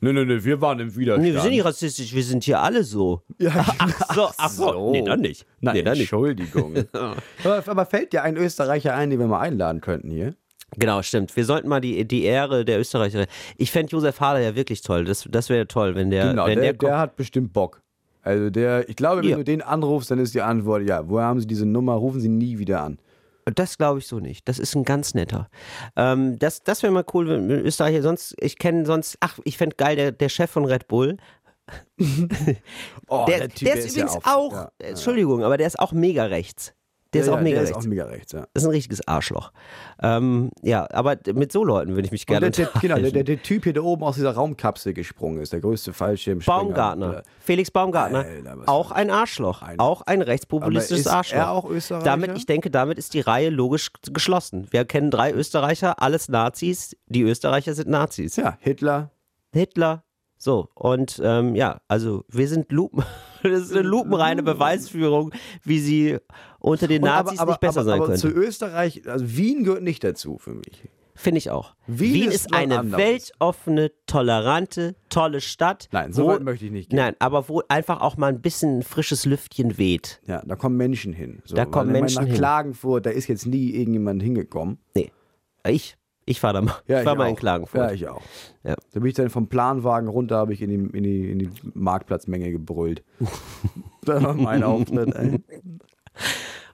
Nee, nee, nee, wir waren im Widerstand. Nee, wir sind nicht rassistisch, wir sind hier alle so. Ja, Ach so, ach so. Nee, dann nicht. Nein, nee, dann nicht. Entschuldigung. aber, aber fällt dir ein Österreicher ein, den wir mal einladen könnten hier? Genau, stimmt. Wir sollten mal die, die Ehre der Österreicher. Ich fände Josef Hader ja wirklich toll. Das, das wäre toll, wenn der, Genau, wenn der, der, der, hat bestimmt Bock. Also der, ich glaube, wenn Ja. du den anrufst, dann ist die Antwort, ja, woher haben Sie diese Nummer? Rufen Sie nie wieder an. Das glaube ich so nicht. Das ist ein ganz netter. Ähm, das das wäre mal cool, wenn Österreicher sonst, ich kenne sonst, ach, ich fände geil, der, der Chef von Red Bull. Oh, Der, der, ist, ja übrigens auf- auch, ja, Entschuldigung, aber der ist auch mega rechts. Der ist ja, auch mega der rechts. ist auch mega rechts, ja. Das ist ein richtiges Arschloch. Ähm, ja, aber mit so Leuten würde ich mich gerne der, der, genau, der, der, Typ hier, der oben aus dieser Raumkapsel gesprungen ist, der größte Fallschirmspringer. Baumgartner. Felix Baumgartner. Alter, auch ein Arschloch. ein- auch ein rechtspopulistisches Arschloch. er auch Österreicher? Damit, ich denke, damit ist die Reihe logisch geschlossen. Wir kennen drei Österreicher, alles Nazis. Die Österreicher sind Nazis. Ja, Hitler. Hitler. So, und ähm, ja, also wir sind Lupen. Das ist eine lupenreine Beweisführung, wie sie unter den Nazis nicht besser aber, sein aber zu. Österreich, also Wien gehört nicht dazu für mich. Finde ich auch. Wien Wien, ist ist, eine anderes. weltoffene, tolerante, tolle Stadt. Nein, so wo- weit möchte ich nicht gehen. Nein, aber wo einfach auch mal ein bisschen frisches Lüftchen weht. Ja, da kommen Menschen hin. So, Da kommen Menschen nach hin. Klagenfurt, da ist jetzt nie irgendjemand hingekommen. Nee. Ich, ich fahre da mal. Ja, ich war mal auch. in Klagenfurt. Ja, ich auch. Ja. Da bin ich dann vom Planwagen runter, habe ich in die, in, die, in die Marktplatzmenge gebrüllt. das war mein Auftritt, ey.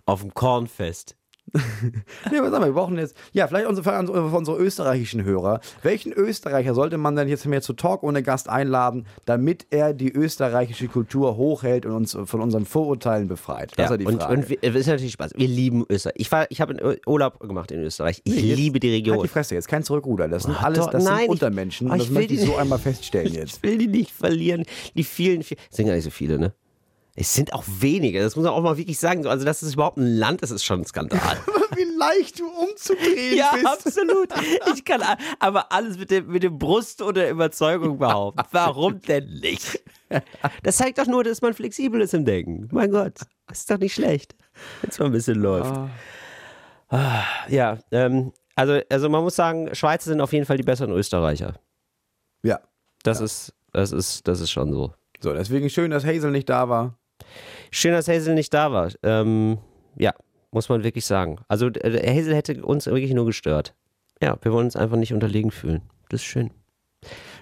Auf dem Kornfest. Nee, was sagen wir, wir brauchen jetzt, ja, vielleicht unsere, unsere, unsere österreichischen Hörer. Welchen Österreicher sollte man denn jetzt mehr zu Talk ohne Gast einladen, damit er die österreichische Kultur hochhält und uns von unseren Vorurteilen befreit? Das ist ja die und, Frage. und wir, es ist natürlich Spaß. Wir lieben Österreich. Ich, war- ich habe einen Urlaub gemacht in Österreich. Ich Nee, liebe die Halt Region. die Fresse, jetzt kein Zurückruder. Das sind alles, das nein, sind ich- Untermenschen. oh, und ich das will möchte ich die- so einmal feststellen jetzt. Ich will die nicht verlieren. Die vielen, vielen. Es sind gar nicht so viele, ne? Es sind auch wenige. Das muss man auch mal wirklich sagen. Also, dass es überhaupt ein Land ist, ist schon ein Skandal. Wie leicht du umzudrehen ja, bist. absolut. Ich kann aber alles mit dem, mit dem Brust und der Überzeugung behaupten. Warum denn nicht? Das zeigt doch nur, dass man flexibel ist im Denken. Mein Gott, das ist doch nicht schlecht. Wenn es mal ein bisschen läuft. Ah, Ja, ähm, also, also man muss sagen, Schweizer sind auf jeden Fall die besseren Österreicher. Ja. Das ist, das ist, das ist schon so. So, deswegen schön, dass Hazel nicht da war. Schön, dass Hazel nicht da war. Ähm, ja, muss man wirklich sagen. Also äh, Hazel hätte uns wirklich nur gestört. Ja, wir wollen uns einfach nicht unterlegen fühlen. Das ist schön.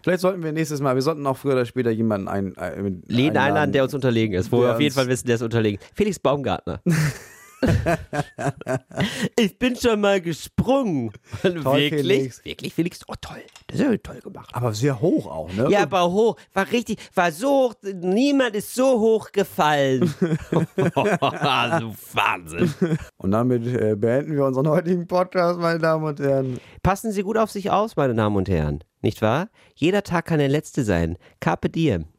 Vielleicht sollten wir nächstes Mal, wir sollten auch früher oder später jemanden ein, ein, Lehn einladen, der uns unterlegen ist, wo wir auf jeden Fall wissen, der ist unterlegen. Felix Baumgartner. ich bin schon mal gesprungen. wirklich? Felix. Wirklich, Felix? Oh, toll. Das ist ja toll gemacht. Aber sehr hoch auch, ne? Ja, aber hoch, war richtig, war so hoch, niemand ist so hoch gefallen. so Wahnsinn. Und damit äh, beenden wir unseren heutigen Podcast, meine Damen und Herren. Passen Sie gut auf sich aus, meine Damen und Herren. Nicht wahr? Jeder Tag kann der letzte sein. Carpe diem.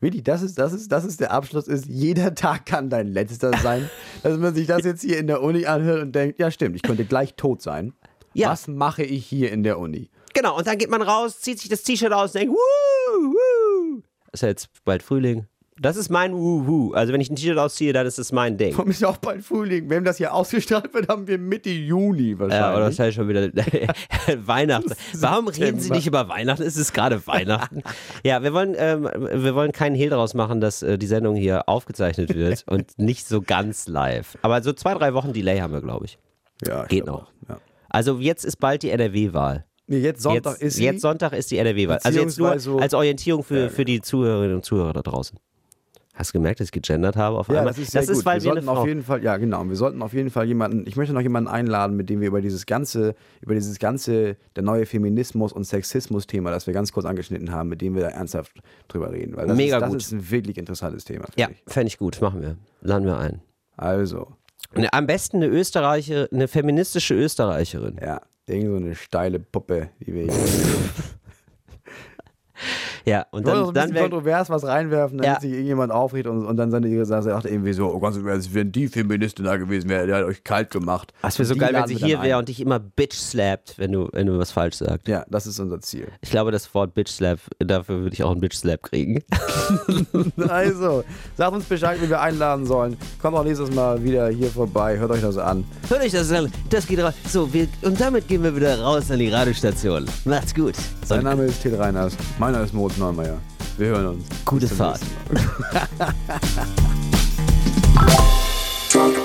Willi, das ist, das ist, das ist der Abschluss, ist, jeder Tag kann dein letzter sein. Dass man sich das jetzt hier in der Uni anhört und denkt, ja stimmt, ich könnte gleich tot sein. Ja. Was mache ich hier in der Uni? Genau, und dann geht man raus, zieht sich das T-Shirt aus und denkt, wuh, wuh. Ist ja jetzt bald Frühling. Das ist mein Wuhu. Also wenn ich ein T-Shirt ausziehe, dann ist das mein Ding. Warum ist ja auch bald Frühling? Wenn das hier ausgestrahlt wird, haben wir Mitte Juni Ja, wahrscheinlich. oder das ist ja schon wieder Weihnachten. Warum reden Sie nicht über Weihnachten? Es ist gerade Weihnachten. Ja, wir wollen, ähm, wir wollen keinen Hehl daraus machen, dass äh, die Sendung hier aufgezeichnet wird und nicht so ganz live. Aber so zwei, drei Wochen Delay haben wir, glaube ich. ja, ich Geht noch. Ja. Also jetzt ist bald die NRW-Wahl. Nee, jetzt Sonntag jetzt, ist sie. jetzt Sonntag ist die NRW-Wahl. Also jetzt nur als Orientierung für, für die Zuhörerinnen und Zuhörer da draußen. Hast du gemerkt, dass ich gegendert habe auf Ja, einmal? das ist sehr gut. weil wir sollten auf jeden Fall, ja genau, wir sollten auf jeden Fall jemanden, ich möchte noch jemanden einladen, mit dem wir über dieses ganze, über dieses ganze, der neue Feminismus und Sexismus-Thema, das wir ganz kurz angeschnitten haben, mit dem wir da ernsthaft drüber reden. Weil das, Mega ist, das gut. ist ein wirklich interessantes Thema. Ja, fände ich gut. Machen wir. Laden wir ein. Also, Und am besten eine Österreicher, eine feministische Österreicherin. ja, irgend so eine steile Puppe, die wir hier. Ja, und dann, ein dann bisschen wäre kontrovers was reinwerfen, damit Ja. sich irgendjemand aufregt und, und dann seine ihre Sache sagt irgendwie so, oh Ernst, wenn die Feministin da gewesen wäre, der hat euch kalt gemacht. es wäre so geil, wenn sie hier wäre und dich immer Bitch slappt, wenn du, wenn du was falsch sagst. Ja, das ist unser Ziel. Ich glaube, das Wort Bitch slap, dafür würde ich auch einen Bitch slap kriegen. Also, sagt uns Bescheid, wie wir einladen sollen. Kommt auch nächstes Mal wieder hier vorbei. Hört euch das an. Hört euch das an. Das geht raus. So, wir, und damit gehen wir wieder raus an die Radiostation. Macht's gut. Sein Und Name ist Til Reiners. Nirvana ist Moritz Neumeier. Wir hören uns. Gute Fahrt.